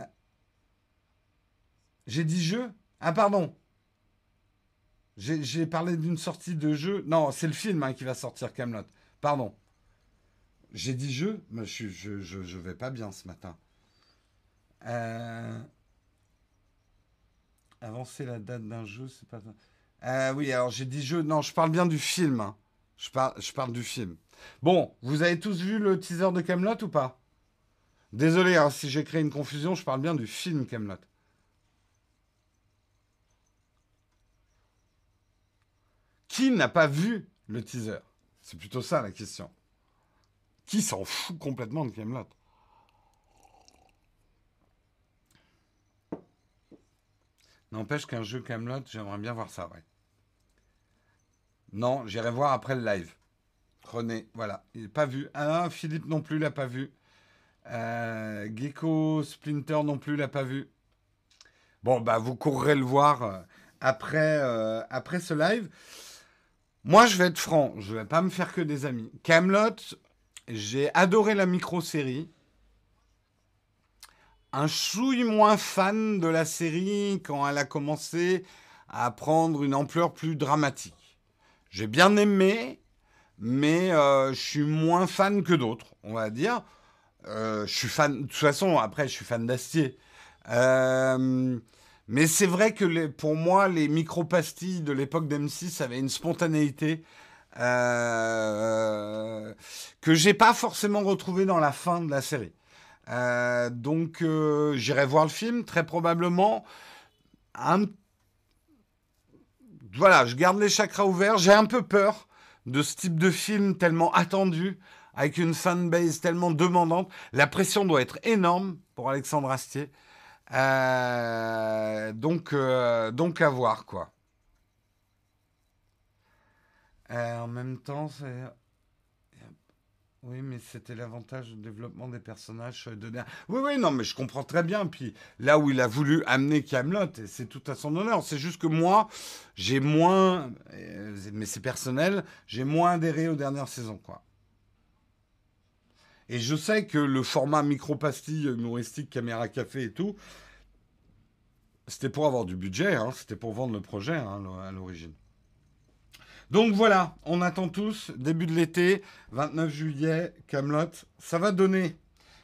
j'ai dit je Ah pardon, J'ai parlé d'une sortie de jeu. Non, c'est le film hein, qui va sortir, Camelot. Pardon. J'ai dit jeu, mais je, je, je, vais pas bien ce matin. Euh, avancer la date d'un jeu, c'est pas. Euh, oui, alors j'ai dit jeu. Non, je parle bien du film. Hein. Je, parle, je parle du film. Bon, vous avez tous vu le teaser de Camelot ou pas? Désolé hein, si j'ai créé une confusion, je parle bien du film Camelot. Qui n'a pas vu le teaser? C'est plutôt ça la question. Qui s'en fout complètement de Camelot? N'empêche qu'un jeu Camelot, j'aimerais bien voir ça. Non, j'irai voir après le live. René, voilà, il n'est pas vu. Ah, Philippe non plus l'a pas vu. Euh, Gecko Splinter non plus l'a pas vu. Bon, bah vous courrez le voir euh, après, euh, après ce live. Moi, je vais être franc, je vais pas me faire que des amis. Camelot, j'ai adoré la micro-série. Un chouille moins fan de la série quand elle a commencé à prendre une ampleur plus dramatique. J'ai bien aimé, mais euh, je suis moins fan que d'autres, on va dire. Euh, je suis fan, de toute façon, après, je suis fan d'Astier. Euh, mais c'est vrai que pour moi, les micro-pastilles de l'époque d'M6 avaient une spontanéité euh, que j'ai pas forcément retrouvé dans la fin de la série. Euh, donc euh, j'irai voir le film très probablement. Voilà, je garde les chakras ouverts. J'ai un peu peur de ce type de film tellement attendu, avec une fanbase tellement demandante. La pression doit être énorme pour Alexandre Astier. Euh, donc, donc à voir quoi. Euh, en même temps, c'est. Oui, mais c'était l'avantage du développement des personnages Oui, oui, non, mais je comprends très bien. Puis là où il a voulu amener Camelot, c'est tout à son honneur. C'est juste que moi, j'ai moins, euh, mais c'est personnel, j'ai moins adhéré aux dernières saisons, quoi. Et je sais que le format micro-pastille humoristique, caméra café et tout, c'était pour avoir du budget, hein, c'était pour vendre le projet hein, à l'origine. Donc voilà, on attend tous, début de l'été, 29 juillet, Camelot, ça va donner.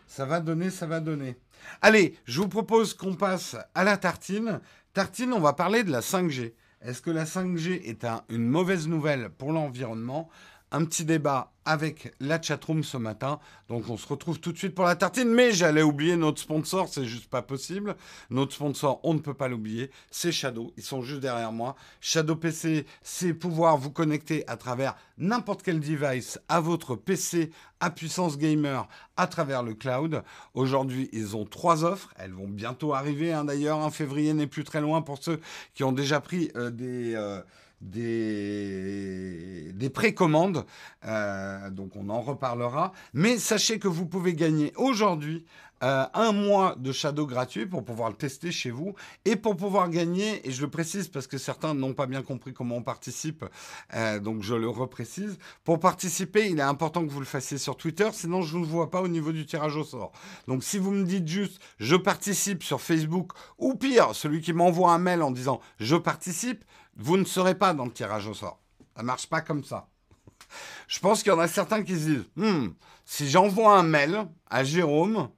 Ça va donner, ça va donner. Allez, je vous propose qu'on passe à la tartine. Tartine, on va parler de la 5G. Est-ce que la 5G est une mauvaise nouvelle pour l'environnement? Un petit débat avec la chatroom ce matin. Donc on se retrouve tout de suite pour la tartine. Mais j'allais oublier notre sponsor, c'est juste pas possible. Notre sponsor, on ne peut pas l'oublier, c'est Shadow. Ils sont juste derrière moi. Shadow PC, c'est pouvoir vous connecter à travers n'importe quel device à votre PC à puissance gamer à travers le cloud. Aujourd'hui, ils ont trois offres. Elles vont bientôt arriver. Hein, d'ailleurs, un février n'est plus très loin pour ceux qui ont déjà pris euh, des... Euh, des, des précommandes. Euh, donc on en reparlera. Mais sachez que vous pouvez gagner aujourd'hui euh, un mois de Shadow gratuit pour pouvoir le tester chez vous et pour pouvoir gagner, et je le précise parce que certains n'ont pas bien compris comment on participe, euh, donc je le reprécise. Pour participer, il est important que vous le fassiez sur Twitter, sinon je ne vous vois pas au niveau du tirage au sort. Donc si vous me dites juste je participe sur Facebook, ou pire, celui qui m'envoie un mail en disant je participe, vous ne serez pas dans le tirage au sort. Ça marche pas comme ça. Je pense qu'il y en a certains qui se disent hmm, si j'envoie un mail à Jérôme,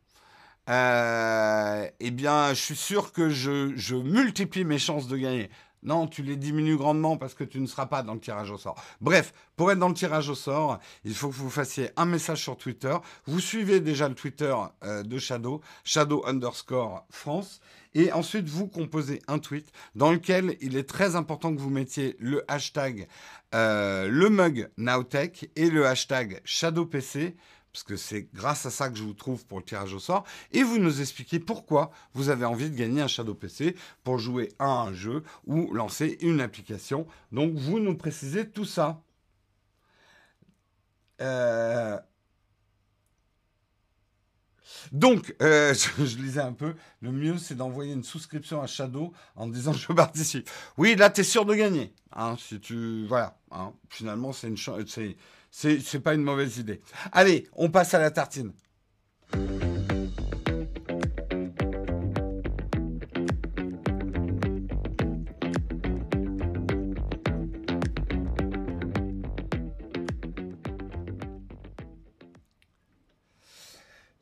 euh, eh bien, je suis sûr que je, je, multiplie mes chances de gagner. Non, tu les diminues grandement parce que tu ne seras pas dans le tirage au sort. Bref, pour être dans le tirage au sort, il faut que vous fassiez un message sur Twitter. Vous suivez déjà le Twitter euh, de Shadow, Shadow underscore France. Et ensuite, vous composez un tweet dans lequel il est très important que vous mettiez le hashtag euh, le mug Nowtech et le hashtag ShadowPC parce que c'est grâce à ça que je vous trouve pour le tirage au sort, et vous nous expliquez pourquoi vous avez envie de gagner un Shadow PC pour jouer à un jeu ou lancer une application. Donc vous nous précisez tout ça. Euh, donc, euh, je, lisais un peu, le mieux c'est d'envoyer une souscription à Shadow en disant je participe. Oui, là tu es sûr de gagner. Hein, si tu, voilà, hein. finalement c'est une, c'est, c'est pas une mauvaise idée. Allez, on passe à la tartine.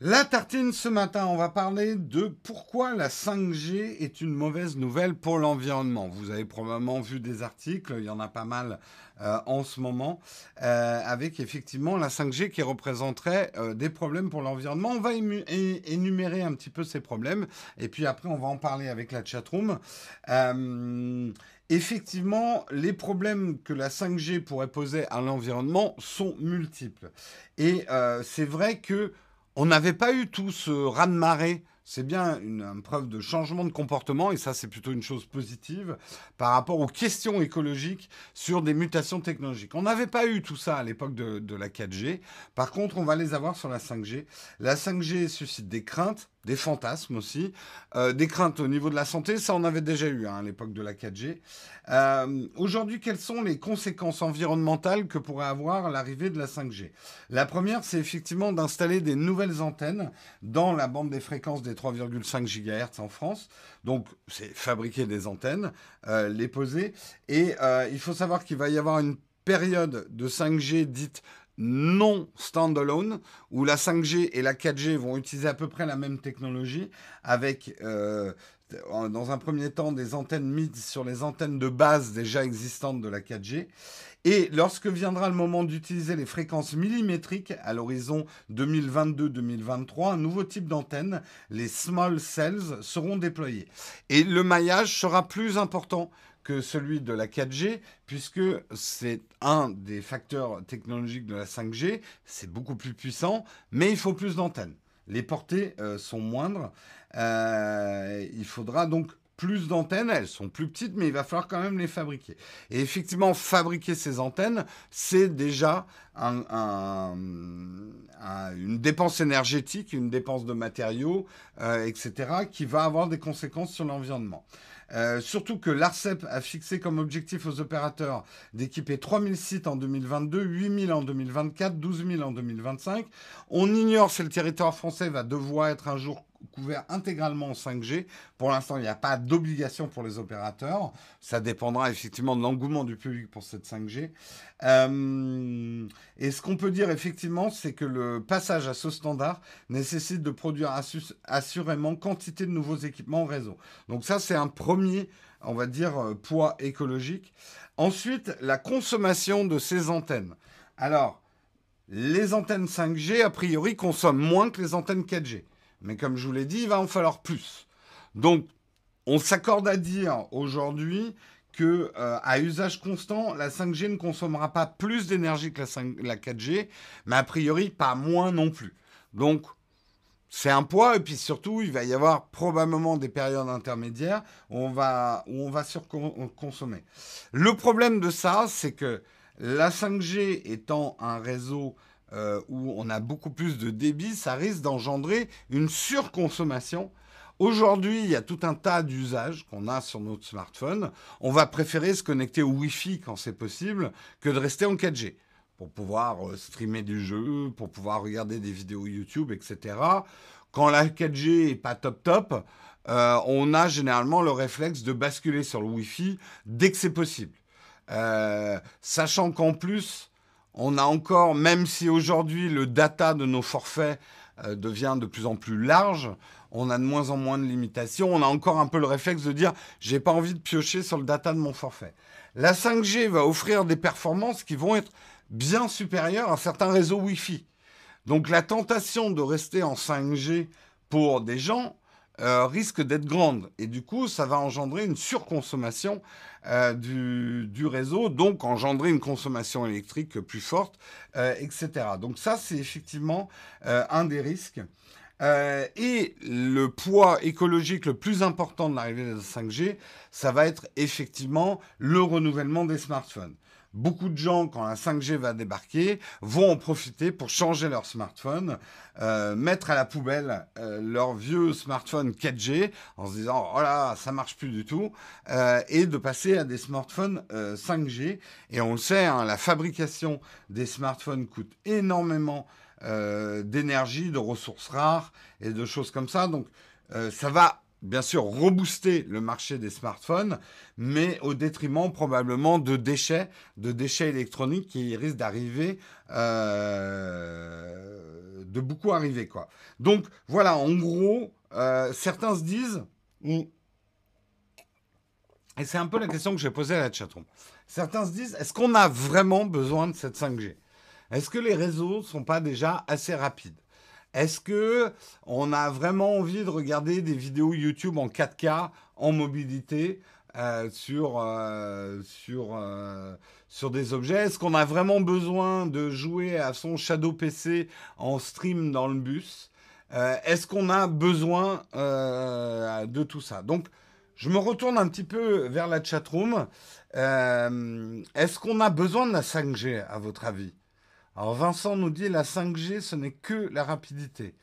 La tartine ce matin, on va parler de pourquoi la 5G est une mauvaise nouvelle pour l'environnement. Vous avez probablement vu des articles, il y en a pas mal euh, en ce moment, euh, avec effectivement la 5G qui représenterait euh, des problèmes pour l'environnement. On va énumérer un petit peu ces problèmes et puis après on va en parler avec la chatroom. Effectivement, les problèmes que la 5G pourrait poser à l'environnement sont multiples. Et c'est vrai que on n'avait pas eu tout ce raz-de-marée. C'est bien une, preuve de changement de comportement, et ça c'est plutôt une chose positive, par rapport aux questions écologiques sur des mutations technologiques. On n'avait pas eu tout ça à l'époque de, de la 4G. Par contre, on va les avoir sur la 5G. La 5G suscite des craintes, des fantasmes aussi, euh, des craintes au niveau de la santé, ça on avait déjà eu hein, à l'époque de la 4G. Euh, aujourd'hui, quelles sont les conséquences environnementales que pourrait avoir l'arrivée de la 5G La première, c'est effectivement d'installer des nouvelles antennes dans la bande des fréquences des 3,5 GHz en France. Donc, c'est fabriquer des antennes, euh, les poser, et il faut savoir qu'il va y avoir une période de 5G dite non standalone, où la 5G et la 4G vont utiliser à peu près la même technologie, avec euh, dans un premier temps des antennes mises sur les antennes de base déjà existantes de la 4G. Et lorsque viendra le moment d'utiliser les fréquences millimétriques à l'horizon 2022-2023, un nouveau type d'antenne, les small cells, seront déployés. Et le maillage sera plus important que celui de la 4G, puisque c'est un des facteurs technologiques de la 5G, c'est beaucoup plus puissant, mais il faut plus d'antennes. Les portées euh, sont moindres. Euh, il faudra donc plus d'antennes, elles sont plus petites, mais il va falloir quand même les fabriquer. Et effectivement, fabriquer ces antennes, c'est déjà une dépense énergétique, une dépense de matériaux, euh, etc., qui va avoir des conséquences sur l'environnement. Euh, surtout que l'ARCEP a fixé comme objectif aux opérateurs d'équiper 3000 sites en 2022, 8000 en 2024, 12 000 en 2025. On ignore si le territoire français va devoir être un jour couvert intégralement en 5G. Pour l'instant, il n'y a pas d'obligation pour les opérateurs. Ça dépendra effectivement de l'engouement du public pour cette 5G. Euh, et ce qu'on peut dire effectivement, c'est que le passage à ce standard nécessite de produire assurément quantité de nouveaux équipements au réseau. Donc ça, c'est un premier, on va dire, euh, poids écologique. Ensuite, la consommation de ces antennes. Alors, les antennes 5G, a priori, consomment moins que les antennes 4G. Mais comme je vous l'ai dit, il va en falloir plus. Donc, on s'accorde à dire aujourd'hui que euh, à usage constant, la 5G ne consommera pas plus d'énergie que la, la 4G, mais a priori pas moins non plus. Donc, c'est un poids, et puis surtout, il va y avoir probablement des périodes intermédiaires où on va, où on va surconsommer. Le problème de ça, c'est que la 5G étant un réseau euh, où on a beaucoup plus de débit, ça risque d'engendrer une surconsommation. Aujourd'hui, il y a tout un tas d'usages qu'on a sur notre smartphone. On va préférer se connecter au Wi-Fi quand c'est possible que de rester en 4G pour pouvoir euh, streamer du jeu, pour pouvoir regarder des vidéos YouTube, etc. Quand la 4G est pas top top, euh, on a généralement le réflexe de basculer sur le Wi-Fi dès que c'est possible. sachant qu'en plus, on a encore, même si aujourd'hui le data de nos forfaits euh, devient de plus en plus large, on a de moins en moins de limitations. On a encore un peu le réflexe de dire j'ai pas envie de piocher sur le data de mon forfait. La 5G va offrir des performances qui vont être bien supérieures à certains réseaux Wi-Fi. Donc la tentation de rester en 5G pour des gens euh, risque d'être grande. Et du coup, ça va engendrer une surconsommation euh, du, réseau, donc engendrer une consommation électrique plus forte, euh, etc. Donc ça, c'est effectivement un des risques. et le poids écologique le plus important de l'arrivée de la 5G, ça va être effectivement le renouvellement des smartphones beaucoup de gens, quand la 5G va débarquer, vont en profiter pour changer leur smartphone, euh, mettre à la poubelle euh, leur vieux smartphone 4G en se disant oh là ça marche plus du tout euh, et de passer à des smartphones 5G et on le sait hein, la fabrication des smartphones coûte énormément d'énergie de ressources rares et de choses comme ça. Donc ça va bien sûr rebooster le marché des smartphones, mais au détriment probablement de déchets, de déchets électroniques qui risquent d'arriver, euh, de beaucoup arriver quoi. Donc voilà, en gros, euh, certains se disent, et c'est un peu la question que j'ai posée à la chatroom. Certains se disent, est-ce qu'on a vraiment besoin de cette 5G Est-ce que les réseaux sont pas déjà assez rapides? Est-ce que on a vraiment envie de regarder des vidéos YouTube en 4K en mobilité euh, sur, euh, euh, sur des objets? Est-ce qu'on a vraiment besoin de jouer à son Shadow PC en stream dans le bus? Est-ce qu'on a besoin de tout ça? Donc, je me retourne un petit peu vers la chatroom. Est-ce qu'on a besoin de la 5G, à votre avis? Alors Vincent nous dit la 5G, ce n'est que la rapidité.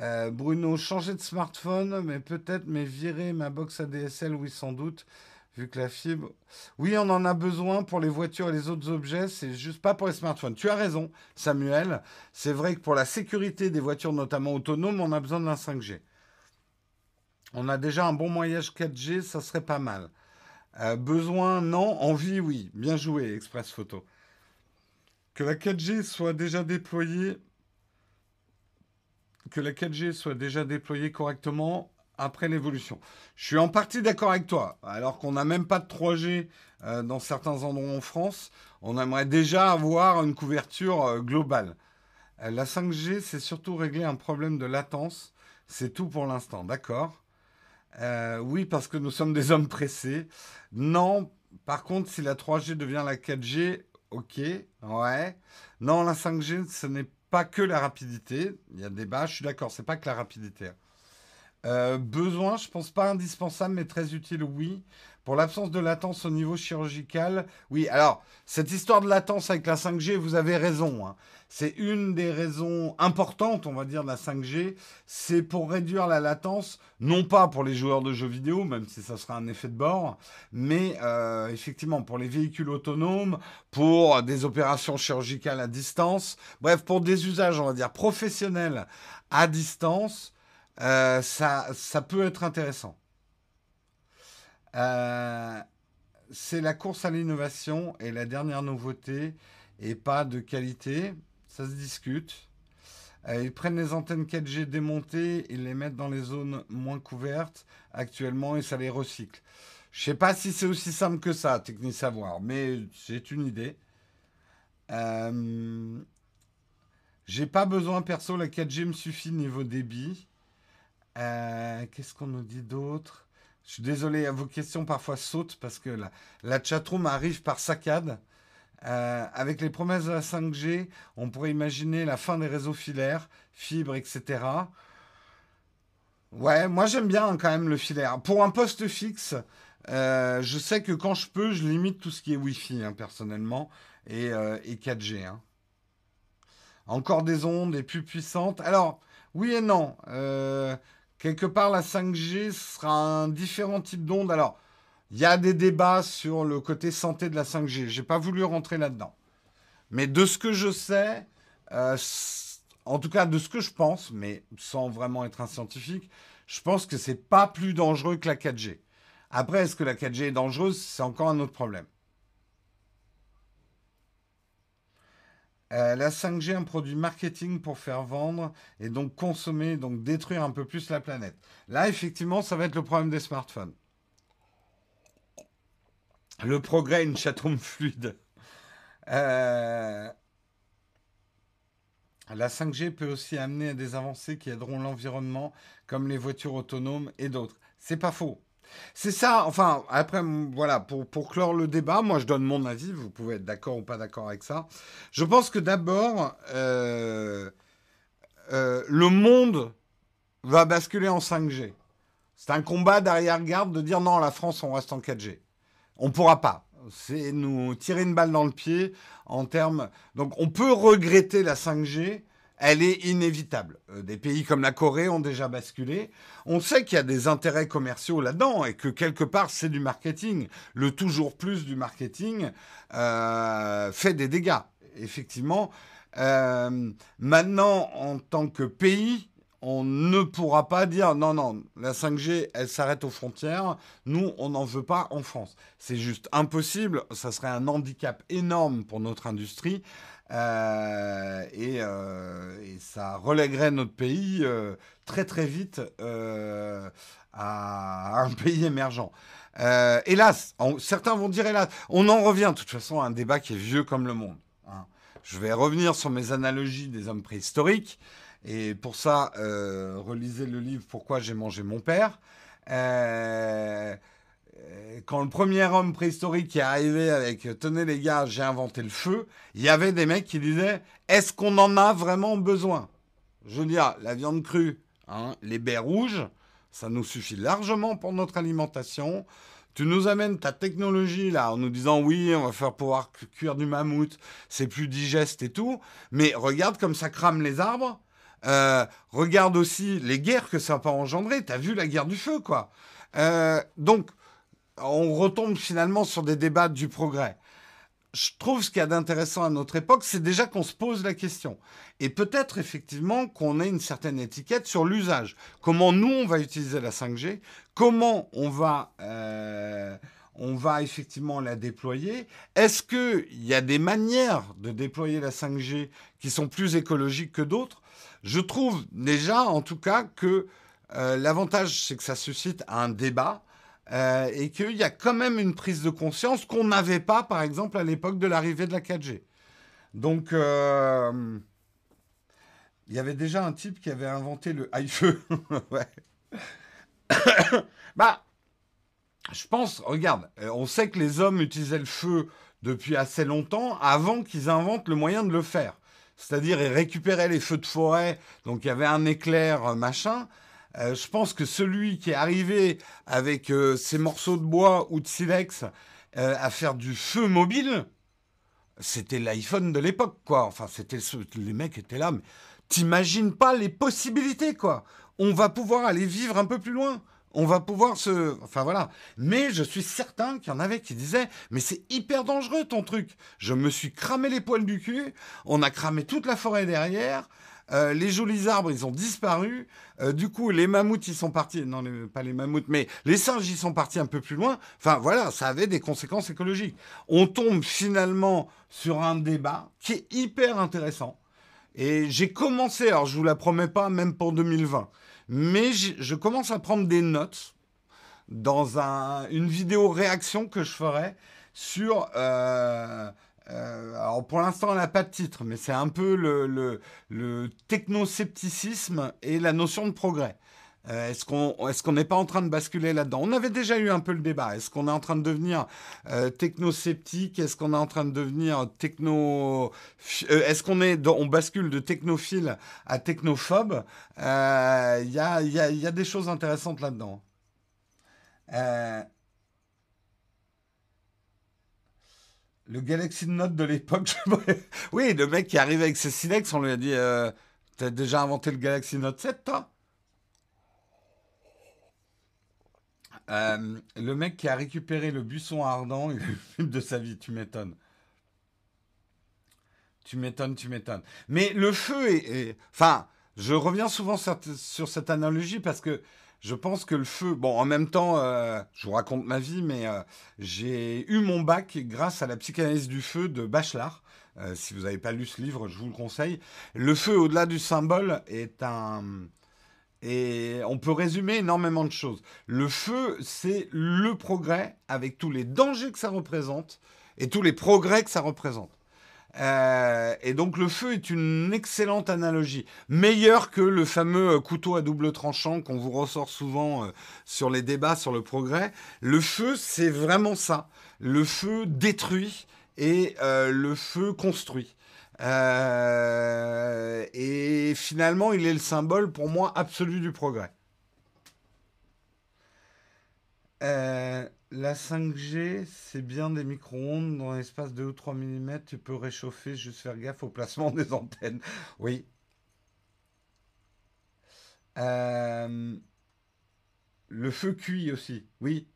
Euh, Bruno, changer de smartphone, mais peut-être, mais virer ma box ADSL, oui, sans doute, vu que la fibre. Oui, on en a besoin pour les voitures et les autres objets, c'est juste pas pour les smartphones. Tu as raison, Samuel. C'est vrai que pour la sécurité des voitures, notamment autonomes, on a besoin d'un 5G. On a déjà un bon moyage 4G, ça serait pas mal. Euh, besoin, non. Envie, oui. Bien joué, Express Photo que la 4G soit déjà déployée, que la 4G soit déjà déployée correctement après l'évolution. Je suis en partie d'accord avec toi. Alors qu'on n'a même pas de 3G euh, dans certains endroits en France, on aimerait déjà avoir une couverture euh, globale. Euh, la 5G, c'est surtout régler un problème de latence. C'est tout pour l'instant, d'accord? Oui, parce que nous sommes des hommes pressés. Non, par contre, si la 3G devient la 4G, ok, ouais. Non, la 5G, ce n'est pas que la rapidité. Il y a débat, je suis d'accord, c'est pas que la rapidité. Euh, besoin, je pense pas indispensable, mais très utile, oui. Pour l'absence de latence au niveau chirurgical, oui. Alors, cette histoire de latence avec la 5G, vous avez raison. Hein. C'est une des raisons importantes, on va dire, de la 5G. C'est pour réduire la latence, non pas pour les joueurs de jeux vidéo, même si ça sera un effet de bord, mais euh, effectivement pour les véhicules autonomes, pour des opérations chirurgicales à distance, bref, pour des usages, on va dire, professionnels à distance, euh, ça, ça peut être intéressant. Euh, c'est la course à l'innovation et la dernière nouveauté et pas de qualité. Ça se discute. Euh, ils prennent les antennes 4G démontées, ils les mettent dans les zones moins couvertes actuellement et ça les recycle. Je sais pas si c'est aussi simple que ça, technique savoir, mais c'est une idée. Euh, j'ai pas besoin perso, la 4G me suffit niveau débit. Qu'est-ce qu'on nous dit d'autre? Je suis désolé, vos questions parfois sautent parce que la, chatroom arrive par saccade. Euh, avec les promesses de la 5G, on pourrait imaginer la fin des réseaux filaires, fibres, etc. Ouais, moi j'aime bien quand même le filaire. Pour un poste fixe, euh, je sais que quand je peux, je limite tout ce qui est Wi-Fi, hein, personnellement, et, 4G. Euh, hein. Encore des ondes et plus puissantes. Alors, oui et non. Quelque part, la 5G sera un différent type d'onde. Alors, il y a des débats sur le côté santé de la 5G. Je n'ai pas voulu rentrer là-dedans. Mais de ce que je sais, euh, en tout cas de ce que je pense, mais sans vraiment être un scientifique, je pense que c'est pas plus dangereux que la 4G. Après, est-ce que la 4G est dangereuse? C'est encore un autre problème. Euh, la 5G, un produit marketing pour faire vendre et donc consommer, donc détruire un peu plus la planète. Là, effectivement, ça va être le problème des smartphones. Le progrès, une chatroom fluide. Euh, la 5G peut aussi amener à des avancées qui aideront l'environnement, comme les voitures autonomes et d'autres. C'est pas faux. C'est ça, enfin, après, voilà, pour, pour clore le débat, moi je donne mon avis, vous pouvez être d'accord ou pas d'accord avec ça. Je pense que d'abord, euh, euh, le monde va basculer en 5G. C'est un combat d'arrière-garde de dire non, la France, on reste en 4G. On ne pourra pas. C'est nous tirer une balle dans le pied en termes. Donc on peut regretter la 5G, elle est inévitable. Euh, des pays comme la Corée ont déjà basculé. On sait qu'il y a des intérêts commerciaux là-dedans et que quelque part c'est du marketing. Le toujours plus du marketing euh, fait des dégâts. Effectivement, euh, maintenant en tant que pays, on ne pourra pas dire non, non, la 5G, elle s'arrête aux frontières. Nous, on n'en veut pas en France. C'est juste impossible. Ça serait un handicap énorme pour notre industrie. Euh, euh, et, ça relèguerait notre pays euh, très très vite à un pays émergent. hélas, certains vont dire hélas, on en revient de toute façon à un débat qui est vieux comme le monde. Hein. Je vais revenir sur mes analogies des hommes préhistoriques. Et pour ça, relisez le livre Pourquoi j'ai mangé mon père. Euh, quand le premier homme préhistorique est arrivé avec Tenez les gars, j'ai inventé le feu, il y avait des mecs qui disaient Est-ce qu'on en a vraiment besoin? Je veux dire, la viande crue, hein, les baies rouges, ça nous suffit largement pour notre alimentation. Tu nous amènes ta technologie là en nous disant oui, on va faire pouvoir cuire du mammouth, c'est plus digeste et tout. Mais regarde comme ça crame les arbres. Euh, regarde aussi les guerres que ça peut engendrer. T'as vu la guerre du feu, quoi. Euh, donc, on retombe finalement sur des débats du progrès. Je trouve ce qu'il y a d'intéressant à notre époque, c'est déjà qu'on se pose la question. Et peut-être effectivement qu'on ait une certaine étiquette sur l'usage. Comment nous, on va utiliser la 5G Comment on va, euh, on va effectivement la déployer Est-ce qu'il y a des manières de déployer la 5G qui sont plus écologiques que d'autres? Je trouve déjà, en tout cas, que euh, l'avantage, c'est que ça suscite un débat euh, et qu'il y a quand même une prise de conscience qu'on n'avait pas, par exemple, à l'époque de l'arrivée de la 4G. Donc, euh, il y avait déjà un type qui avait inventé le high-feu. bah, je pense, regarde, euh, on sait que les hommes utilisaient le feu depuis assez longtemps avant qu'ils inventent le moyen de le faire. C'est-à-dire, ils récupéraient les feux de forêt, donc il y avait un éclair, machin. Euh, je pense que celui qui est arrivé avec euh, ses morceaux de bois ou de silex euh, à faire du feu mobile, c'était l'iPhone de l'époque, quoi. Enfin, c'était les mecs étaient là, mais t'imagines pas les possibilités, quoi. On va pouvoir aller vivre un peu plus loin. On va pouvoir se. Enfin voilà. Mais je suis certain qu'il y en avait qui disaient Mais c'est hyper dangereux ton truc. Je me suis cramé les poils du cul. On a cramé toute la forêt derrière. Euh, les jolis arbres, ils ont disparu. Euh, du coup, les mammouths, ils sont partis. Non, pas les mammouths, mais les singes, ils sont partis un peu plus loin. Enfin, voilà, ça avait des conséquences écologiques. On tombe finalement sur un débat qui est hyper intéressant. Et j'ai commencé, alors je vous la promets pas, même pour 2020, mais je commence à prendre des notes dans une vidéo réaction que je ferai sur euh, euh, alors pour l'instant, on n'a pas de titre, mais c'est un peu le, le, le technoscepticisme et la notion de progrès. Euh, est-ce qu'on qu'on n'est pas en train de basculer là-dedans? On avait déjà eu un peu le débat. Est-ce qu'on est en train de devenir euh, technosceptique? Est-ce qu'on est en train de devenir techno Est-ce qu'on est on bascule de technophile à technophobe? Il y, a, des choses intéressantes là-dedans. Le Galaxy Note de l'époque. oui, le mec qui arrive avec ses Silex, on lui a dit euh, T'as déjà inventé le Galaxy Note 7, toi? Euh, Le mec qui a récupéré le buisson ardent, il a de sa vie, tu m'étonnes. Tu m'étonnes, tu m'étonnes. Mais le feu est. Enfin, je reviens souvent sur cette analogie parce que je pense que le feu, bon, en même temps, euh, je vous raconte ma vie, mais euh, j'ai eu mon bac grâce à la psychanalyse du feu de Bachelard. Euh, si vous n'avez pas lu ce livre, je vous le conseille. Le feu, au-delà du symbole, est un... Et on peut résumer énormément de choses. Le feu, c'est le progrès avec tous les dangers que ça représente et tous les progrès que ça représente. Euh, et donc le feu est une excellente analogie, meilleure que le fameux euh, couteau à double tranchant qu'on vous ressort souvent euh, sur les débats sur le progrès. Le feu, c'est vraiment ça. Le feu détruit et le feu construit. et finalement, il est le symbole pour moi absolu du progrès. Euh, la 5G, c'est bien des micro-ondes. Dans l'espace de 2 ou 3 mm, tu peux réchauffer, juste faire gaffe au placement des antennes. Oui. Euh, le feu cuit aussi, oui.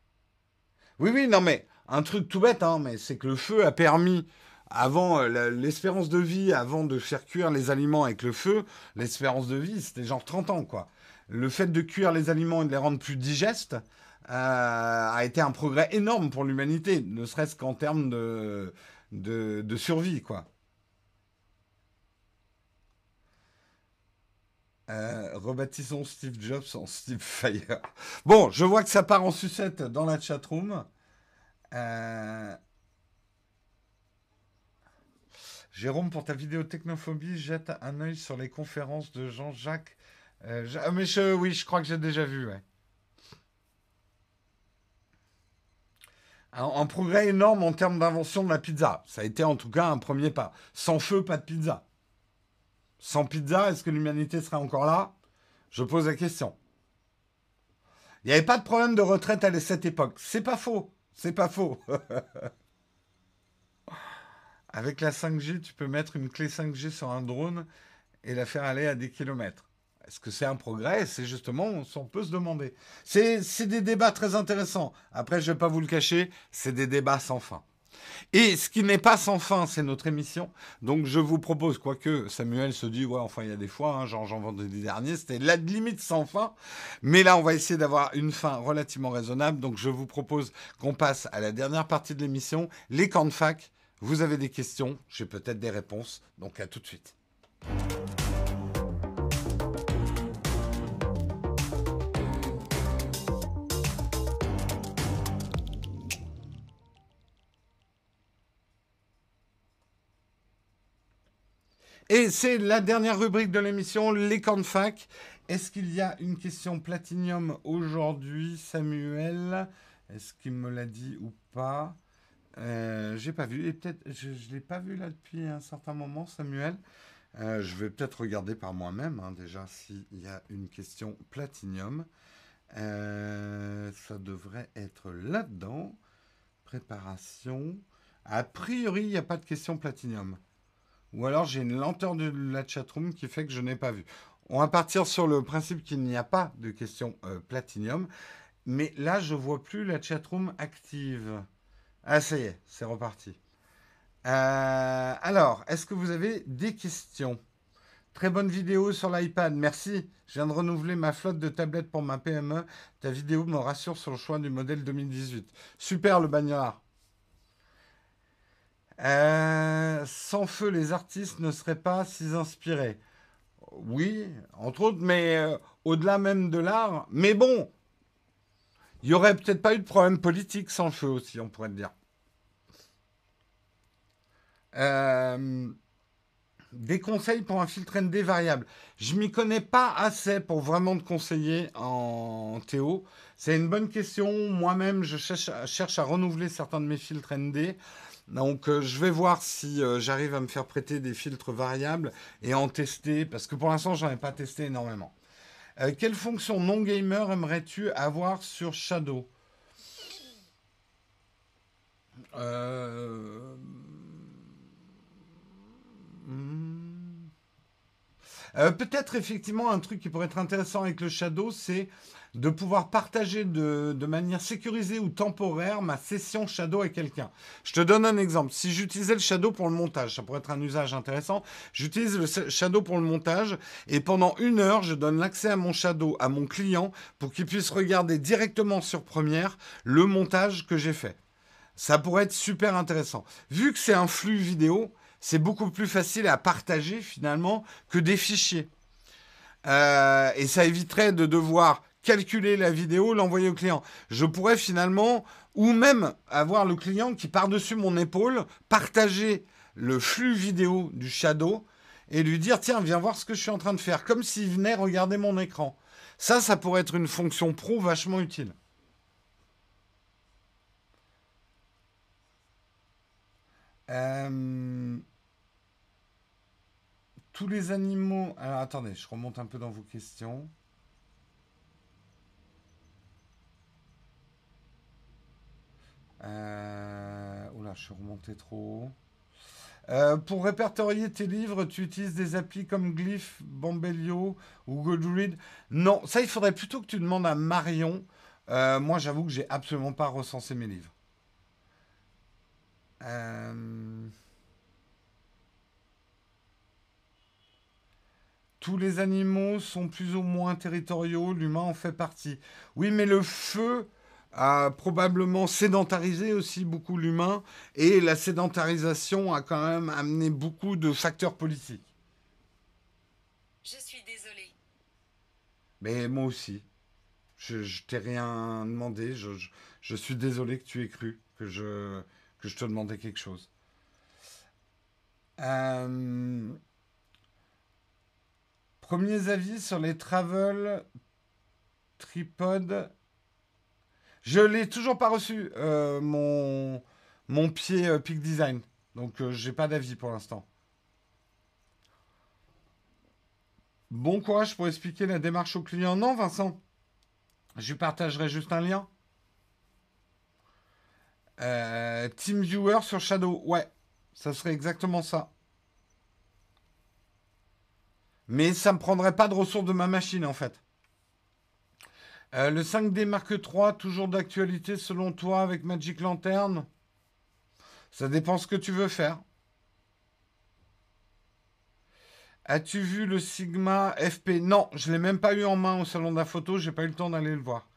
Oui, oui, non, mais un truc tout bête, hein, mais c'est que le feu a permis avant l'espérance de vie, avant de faire cuire les aliments avec le feu, l'espérance de vie, c'était genre 30 ans, quoi. Le fait de cuire les aliments et de les rendre plus digestes a été un progrès énorme pour l'humanité, ne serait-ce qu'en termes de, de, de survie, quoi. Euh, rebaptisons Steve Jobs en Steve Fire. Bon, je vois que ça part en sucette dans la chatroom. Euh... Jérôme, pour ta vidéo technophobie, jette un œil sur les conférences de Jean-Jacques. Euh, ah, mais je, oui, je crois que j'ai déjà vu. Un, progrès énorme en termes d'invention de la pizza. Ça a été en tout cas un premier pas. Sans feu, pas de pizza. Sans pizza, est-ce que l'humanité serait encore là? Je pose la question. Il n'y avait pas de problème de retraite à cette époque. C'est pas faux. C'est pas faux. Avec la 5G, tu peux mettre une clé 5G sur un drone et la faire aller à des kilomètres. Est-ce que c'est un progrès? C'est justement, on peut se demander. C'est des débats très intéressants. Après, je ne vais pas vous le cacher, c'est des débats sans fin. Et ce qui n'est pas sans fin, c'est notre émission. Donc je vous propose, quoique Samuel se dit, ouais, enfin il y a des fois, hein, genre j'en vendredi dernier, c'était la limite sans fin. Mais là, on va essayer d'avoir une fin relativement raisonnable. Donc je vous propose qu'on passe à la dernière partie de l'émission, les camps de fac. Vous avez des questions, j'ai peut-être des réponses. Donc à tout de suite. Et c'est la dernière rubrique de l'émission, les camps de fac. Est-ce qu'il y a une question platinium aujourd'hui, Samuel? Est-ce qu'il me l'a dit ou pas? Euh, J'ai pas vu. Et peut-être, je ne l'ai pas vu là depuis un certain moment, Samuel. Euh, je vais peut-être regarder par moi-même hein, déjà s'il y a une question platinium. Euh, ça devrait être là-dedans. Préparation. A priori, il n'y a pas de question platinium. Ou alors j'ai une lenteur de la chatroom qui fait que je n'ai pas vu. On va partir sur le principe qu'il n'y a pas de question euh, platinium. Mais là, je vois plus la chatroom active. Ah, ça y est, c'est reparti. Euh, alors, est-ce que vous avez des questions? Très bonne vidéo sur l'iPad, merci. Je viens de renouveler ma flotte de tablettes pour ma PME. Ta vidéo me rassure sur le choix du modèle 2018. Super le bagnard. Euh, sans feu, les artistes ne seraient pas si inspirés. Oui, entre autres, mais euh, au-delà même de l'art. Mais bon, il n'y aurait peut-être pas eu de problème politique sans feu aussi, on pourrait dire. Euh, des conseils pour un filtre ND variable. Je m'y connais pas assez pour vraiment te conseiller en Théo. C'est une bonne question. Moi-même, je cherche, à renouveler certains de mes filtres ND. Donc euh, je vais voir si euh, j'arrive à me faire prêter des filtres variables et en tester, parce que pour l'instant j'en ai pas testé énormément. Euh, quelle fonction non gamer aimerais-tu avoir sur Shadow? Hmm. Peut-être effectivement un truc qui pourrait être intéressant avec le Shadow, c'est de pouvoir partager de, manière sécurisée ou temporaire ma session Shadow avec quelqu'un. Je te donne un exemple. Si j'utilisais le Shadow pour le montage, ça pourrait être un usage intéressant. J'utilise le Shadow pour le montage et pendant une heure, je donne l'accès à mon Shadow à mon client pour qu'il puisse regarder directement sur Premiere le montage que j'ai fait. Ça pourrait être super intéressant. Vu que c'est un flux vidéo, c'est beaucoup plus facile à partager finalement que des fichiers. Euh, et ça éviterait de devoir calculer la vidéo, l'envoyer au client. Je pourrais finalement, ou même avoir le client qui par-dessus mon épaule, partager le flux vidéo du shadow et lui dire tiens viens voir ce que je suis en train de faire comme s'il venait regarder mon écran. Ça ça pourrait être une fonction pro vachement utile. Euh, tous les animaux alors attendez je remonte un peu dans vos questions Euh, oula, je suis remonté trop haut. Euh, pour répertorier tes livres, tu utilises des applis comme Glyph, Bombelio ou Goodread Non, ça, il faudrait plutôt que tu demandes à Marion. Euh, moi, j'avoue que j'ai absolument pas recensé mes livres. Tous les animaux sont plus ou moins territoriaux, l'humain en fait partie. Oui, mais le feu, a probablement sédentarisé aussi beaucoup l'humain, et la sédentarisation a quand même amené beaucoup de facteurs politiques. Je suis désolé. Mais moi aussi. Je, je t'ai rien demandé. Je, je, suis désolé que tu aies cru que je, que je te demandais quelque chose. Euh, premiers avis sur les travel tripod. Je l'ai toujours pas reçu, euh, mon, pied euh, Peak Design. Donc, j'ai pas d'avis pour l'instant. Bon courage pour expliquer la démarche au client. Non, Vincent. Je partagerai juste un lien. Euh, Team Viewer sur Shadow. Ouais, ça serait exactement ça. Mais ça ne me prendrait pas de ressources de ma machine en fait. Euh, le 5D Mark III, toujours d'actualité selon toi avec Magic Lantern? Ça dépend ce que tu veux faire. As-tu vu le Sigma FP Non, je ne l'ai même pas eu en main au salon de la photo, j'ai pas eu le temps d'aller le voir.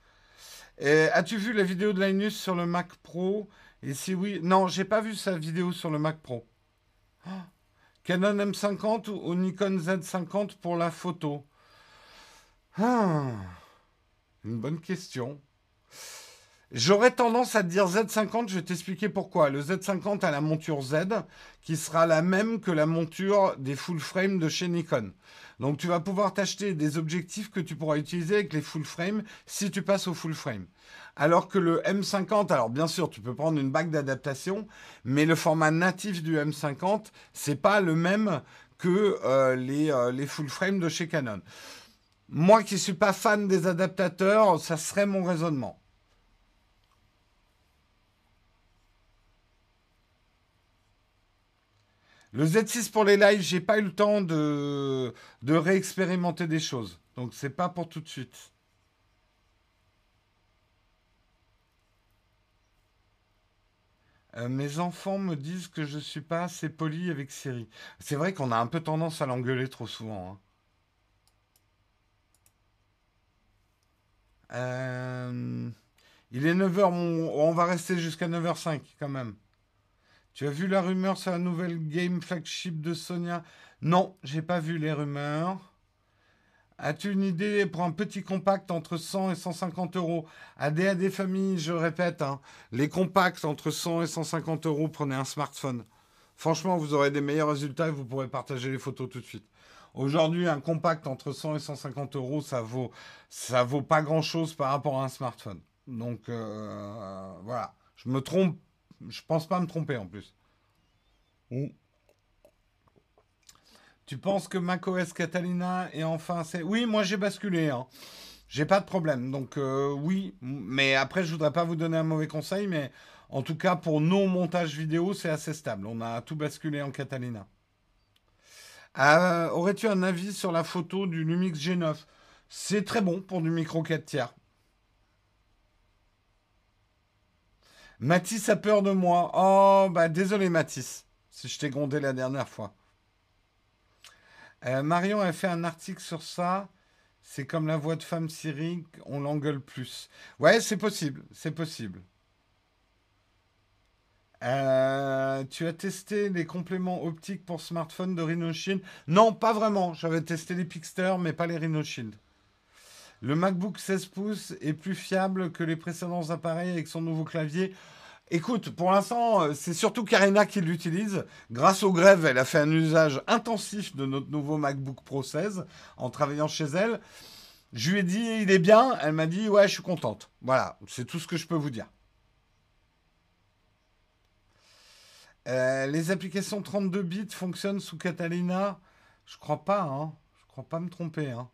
As-tu vu la vidéo de Linus sur le Mac Pro? Et si oui, non, j'ai pas vu sa vidéo sur le Mac Pro. Canon M50 ou, Nikon Z50 pour la photo? Ah, Une bonne question. J'aurais tendance à te dire Z50, je vais t'expliquer pourquoi. Le Z50 a la monture Z, qui sera la même que la monture des full frame de chez Nikon. Donc tu vas pouvoir t'acheter des objectifs que tu pourras utiliser avec les full frame si tu passes au full frame. Alors que le M50, alors bien sûr, tu peux prendre une bague d'adaptation, mais le format natif du M50, c'est pas le même que euh, les, euh, les full frame de chez Canon. Moi qui suis pas fan des adaptateurs, ça serait mon raisonnement. Le Z6 pour les lives, j'ai pas eu le temps de, réexpérimenter des choses. Donc c'est pas pour tout de suite. Euh, mes enfants me disent que je suis pas assez poli avec Siri. C'est vrai qu'on a un peu tendance à l'engueuler trop souvent. Hein. Euh, il est 9h, on va rester jusqu'à 9h05 quand même. Tu as vu la rumeur sur la nouvelle game flagship de Sonia? Non, j'ai pas vu les rumeurs. As-tu une idée pour un petit compact entre 100 et 150 euros? À des familles, je répète, hein, les compacts entre 100 et 150 euros, prenez un smartphone. Franchement, vous aurez des meilleurs résultats et vous pourrez partager les photos tout de suite. Aujourd'hui, un compact entre 100 et 150 euros, ça vaut, ça vaut pas grand chose par rapport à un smartphone. Donc euh, voilà, je me trompe je pense pas me tromper en plus. Tu penses que macOS Catalina est enfin c'est Oui, moi j'ai basculé. Hein. J'ai pas de problème. Donc euh, oui, mais après je voudrais pas vous donner un mauvais conseil, mais en tout cas pour nos montages vidéo c'est assez stable. On a tout basculé en Catalina. Euh, aurais-tu un avis sur la photo du Lumix G9 C'est très bon pour du micro 4 tiers. Mathis a peur de moi. Oh, bah désolé Mathis, si je t'ai grondé la dernière fois. Euh, Marion a fait un article sur ça. C'est comme la voix de femme syrique, on l'engueule plus. Ouais, c'est possible, c'est possible. Euh, tu as testé les compléments optiques pour smartphone de RhinoShield Non, pas vraiment. J'avais testé les Pixter, mais pas les RhinoShield. Le MacBook 16 pouces est plus fiable que les précédents appareils avec son nouveau clavier. Écoute, pour l'instant, c'est surtout Karina qui l'utilise. Grâce aux grèves, elle a fait un usage intensif de notre nouveau MacBook Pro 16 en travaillant chez elle. Je lui ai dit, il est bien. Elle m'a dit, ouais, je suis contente. Voilà, c'est tout ce que je peux vous dire. Euh, les applications 32 bits fonctionnent sous Catalina? Je crois pas, hein. Je crois pas me tromper, hein.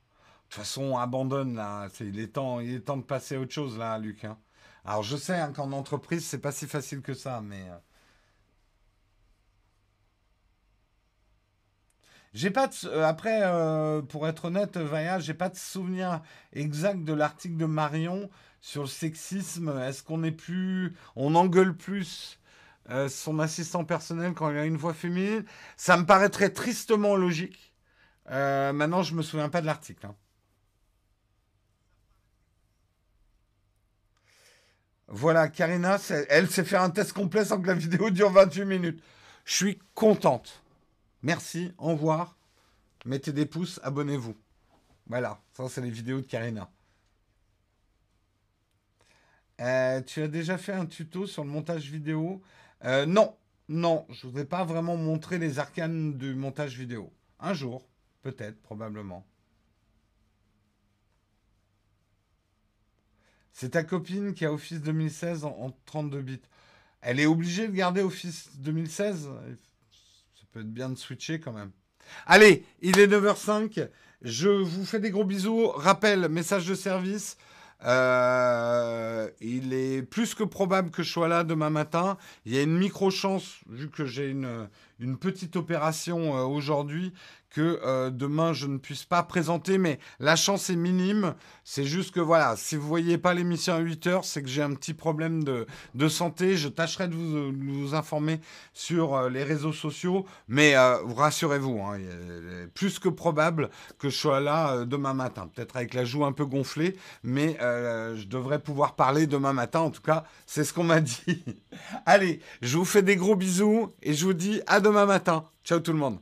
De toute façon, abandonne là. il, est temps, de passer à autre chose là, Luc. Hein. Alors je sais hein, qu'en entreprise, c'est pas si facile que ça, mais. Euh, j'ai euh, après, pour être honnête, Vaya, j'ai pas de souvenir exact de l'article de Marion sur le sexisme. Est-ce qu'on est plus, on engueule plus son assistant personnel quand il a une voix féminine Ça me paraîtrait tristement logique. Euh, maintenant, je me souviens pas de l'article. hein. Voilà, Karina, elle s'est fait un test complet sans que la vidéo dure 28 minutes. Je suis contente. Merci, au revoir. Mettez des pouces, abonnez-vous. Voilà, ça c'est les vidéos de Karina. Euh, tu as déjà fait un tuto sur le montage vidéo? Euh, Non, non, je ne vous ai pas vraiment montré les arcanes du montage vidéo. Un jour, peut-être, probablement. C'est ta copine qui a Office 2016 en, en 32 bits. Elle est obligée de garder Office 2016 Ça peut être bien de switcher quand même. Allez, il est 9h05. Je vous fais des gros bisous. Rappel, message de service. Euh, il est plus que probable que je sois là demain matin. Il y a une micro-chance, vu que j'ai une, une petite opération euh, aujourd'hui, que euh, demain je ne puisse pas présenter, mais la chance est minime. C'est juste que voilà, si vous voyez pas l'émission à 8 heures, c'est que j'ai un petit problème de, santé. Je tâcherai de vous, informer sur euh, les réseaux sociaux, mais rassurez-vous, hein, plus que probable que je sois là demain matin. Peut-être avec la joue un peu gonflée, mais je devrais pouvoir parler demain matin. En tout cas, c'est ce qu'on m'a dit. Allez, je vous fais des gros bisous et je vous dis à demain matin. Ciao tout le monde.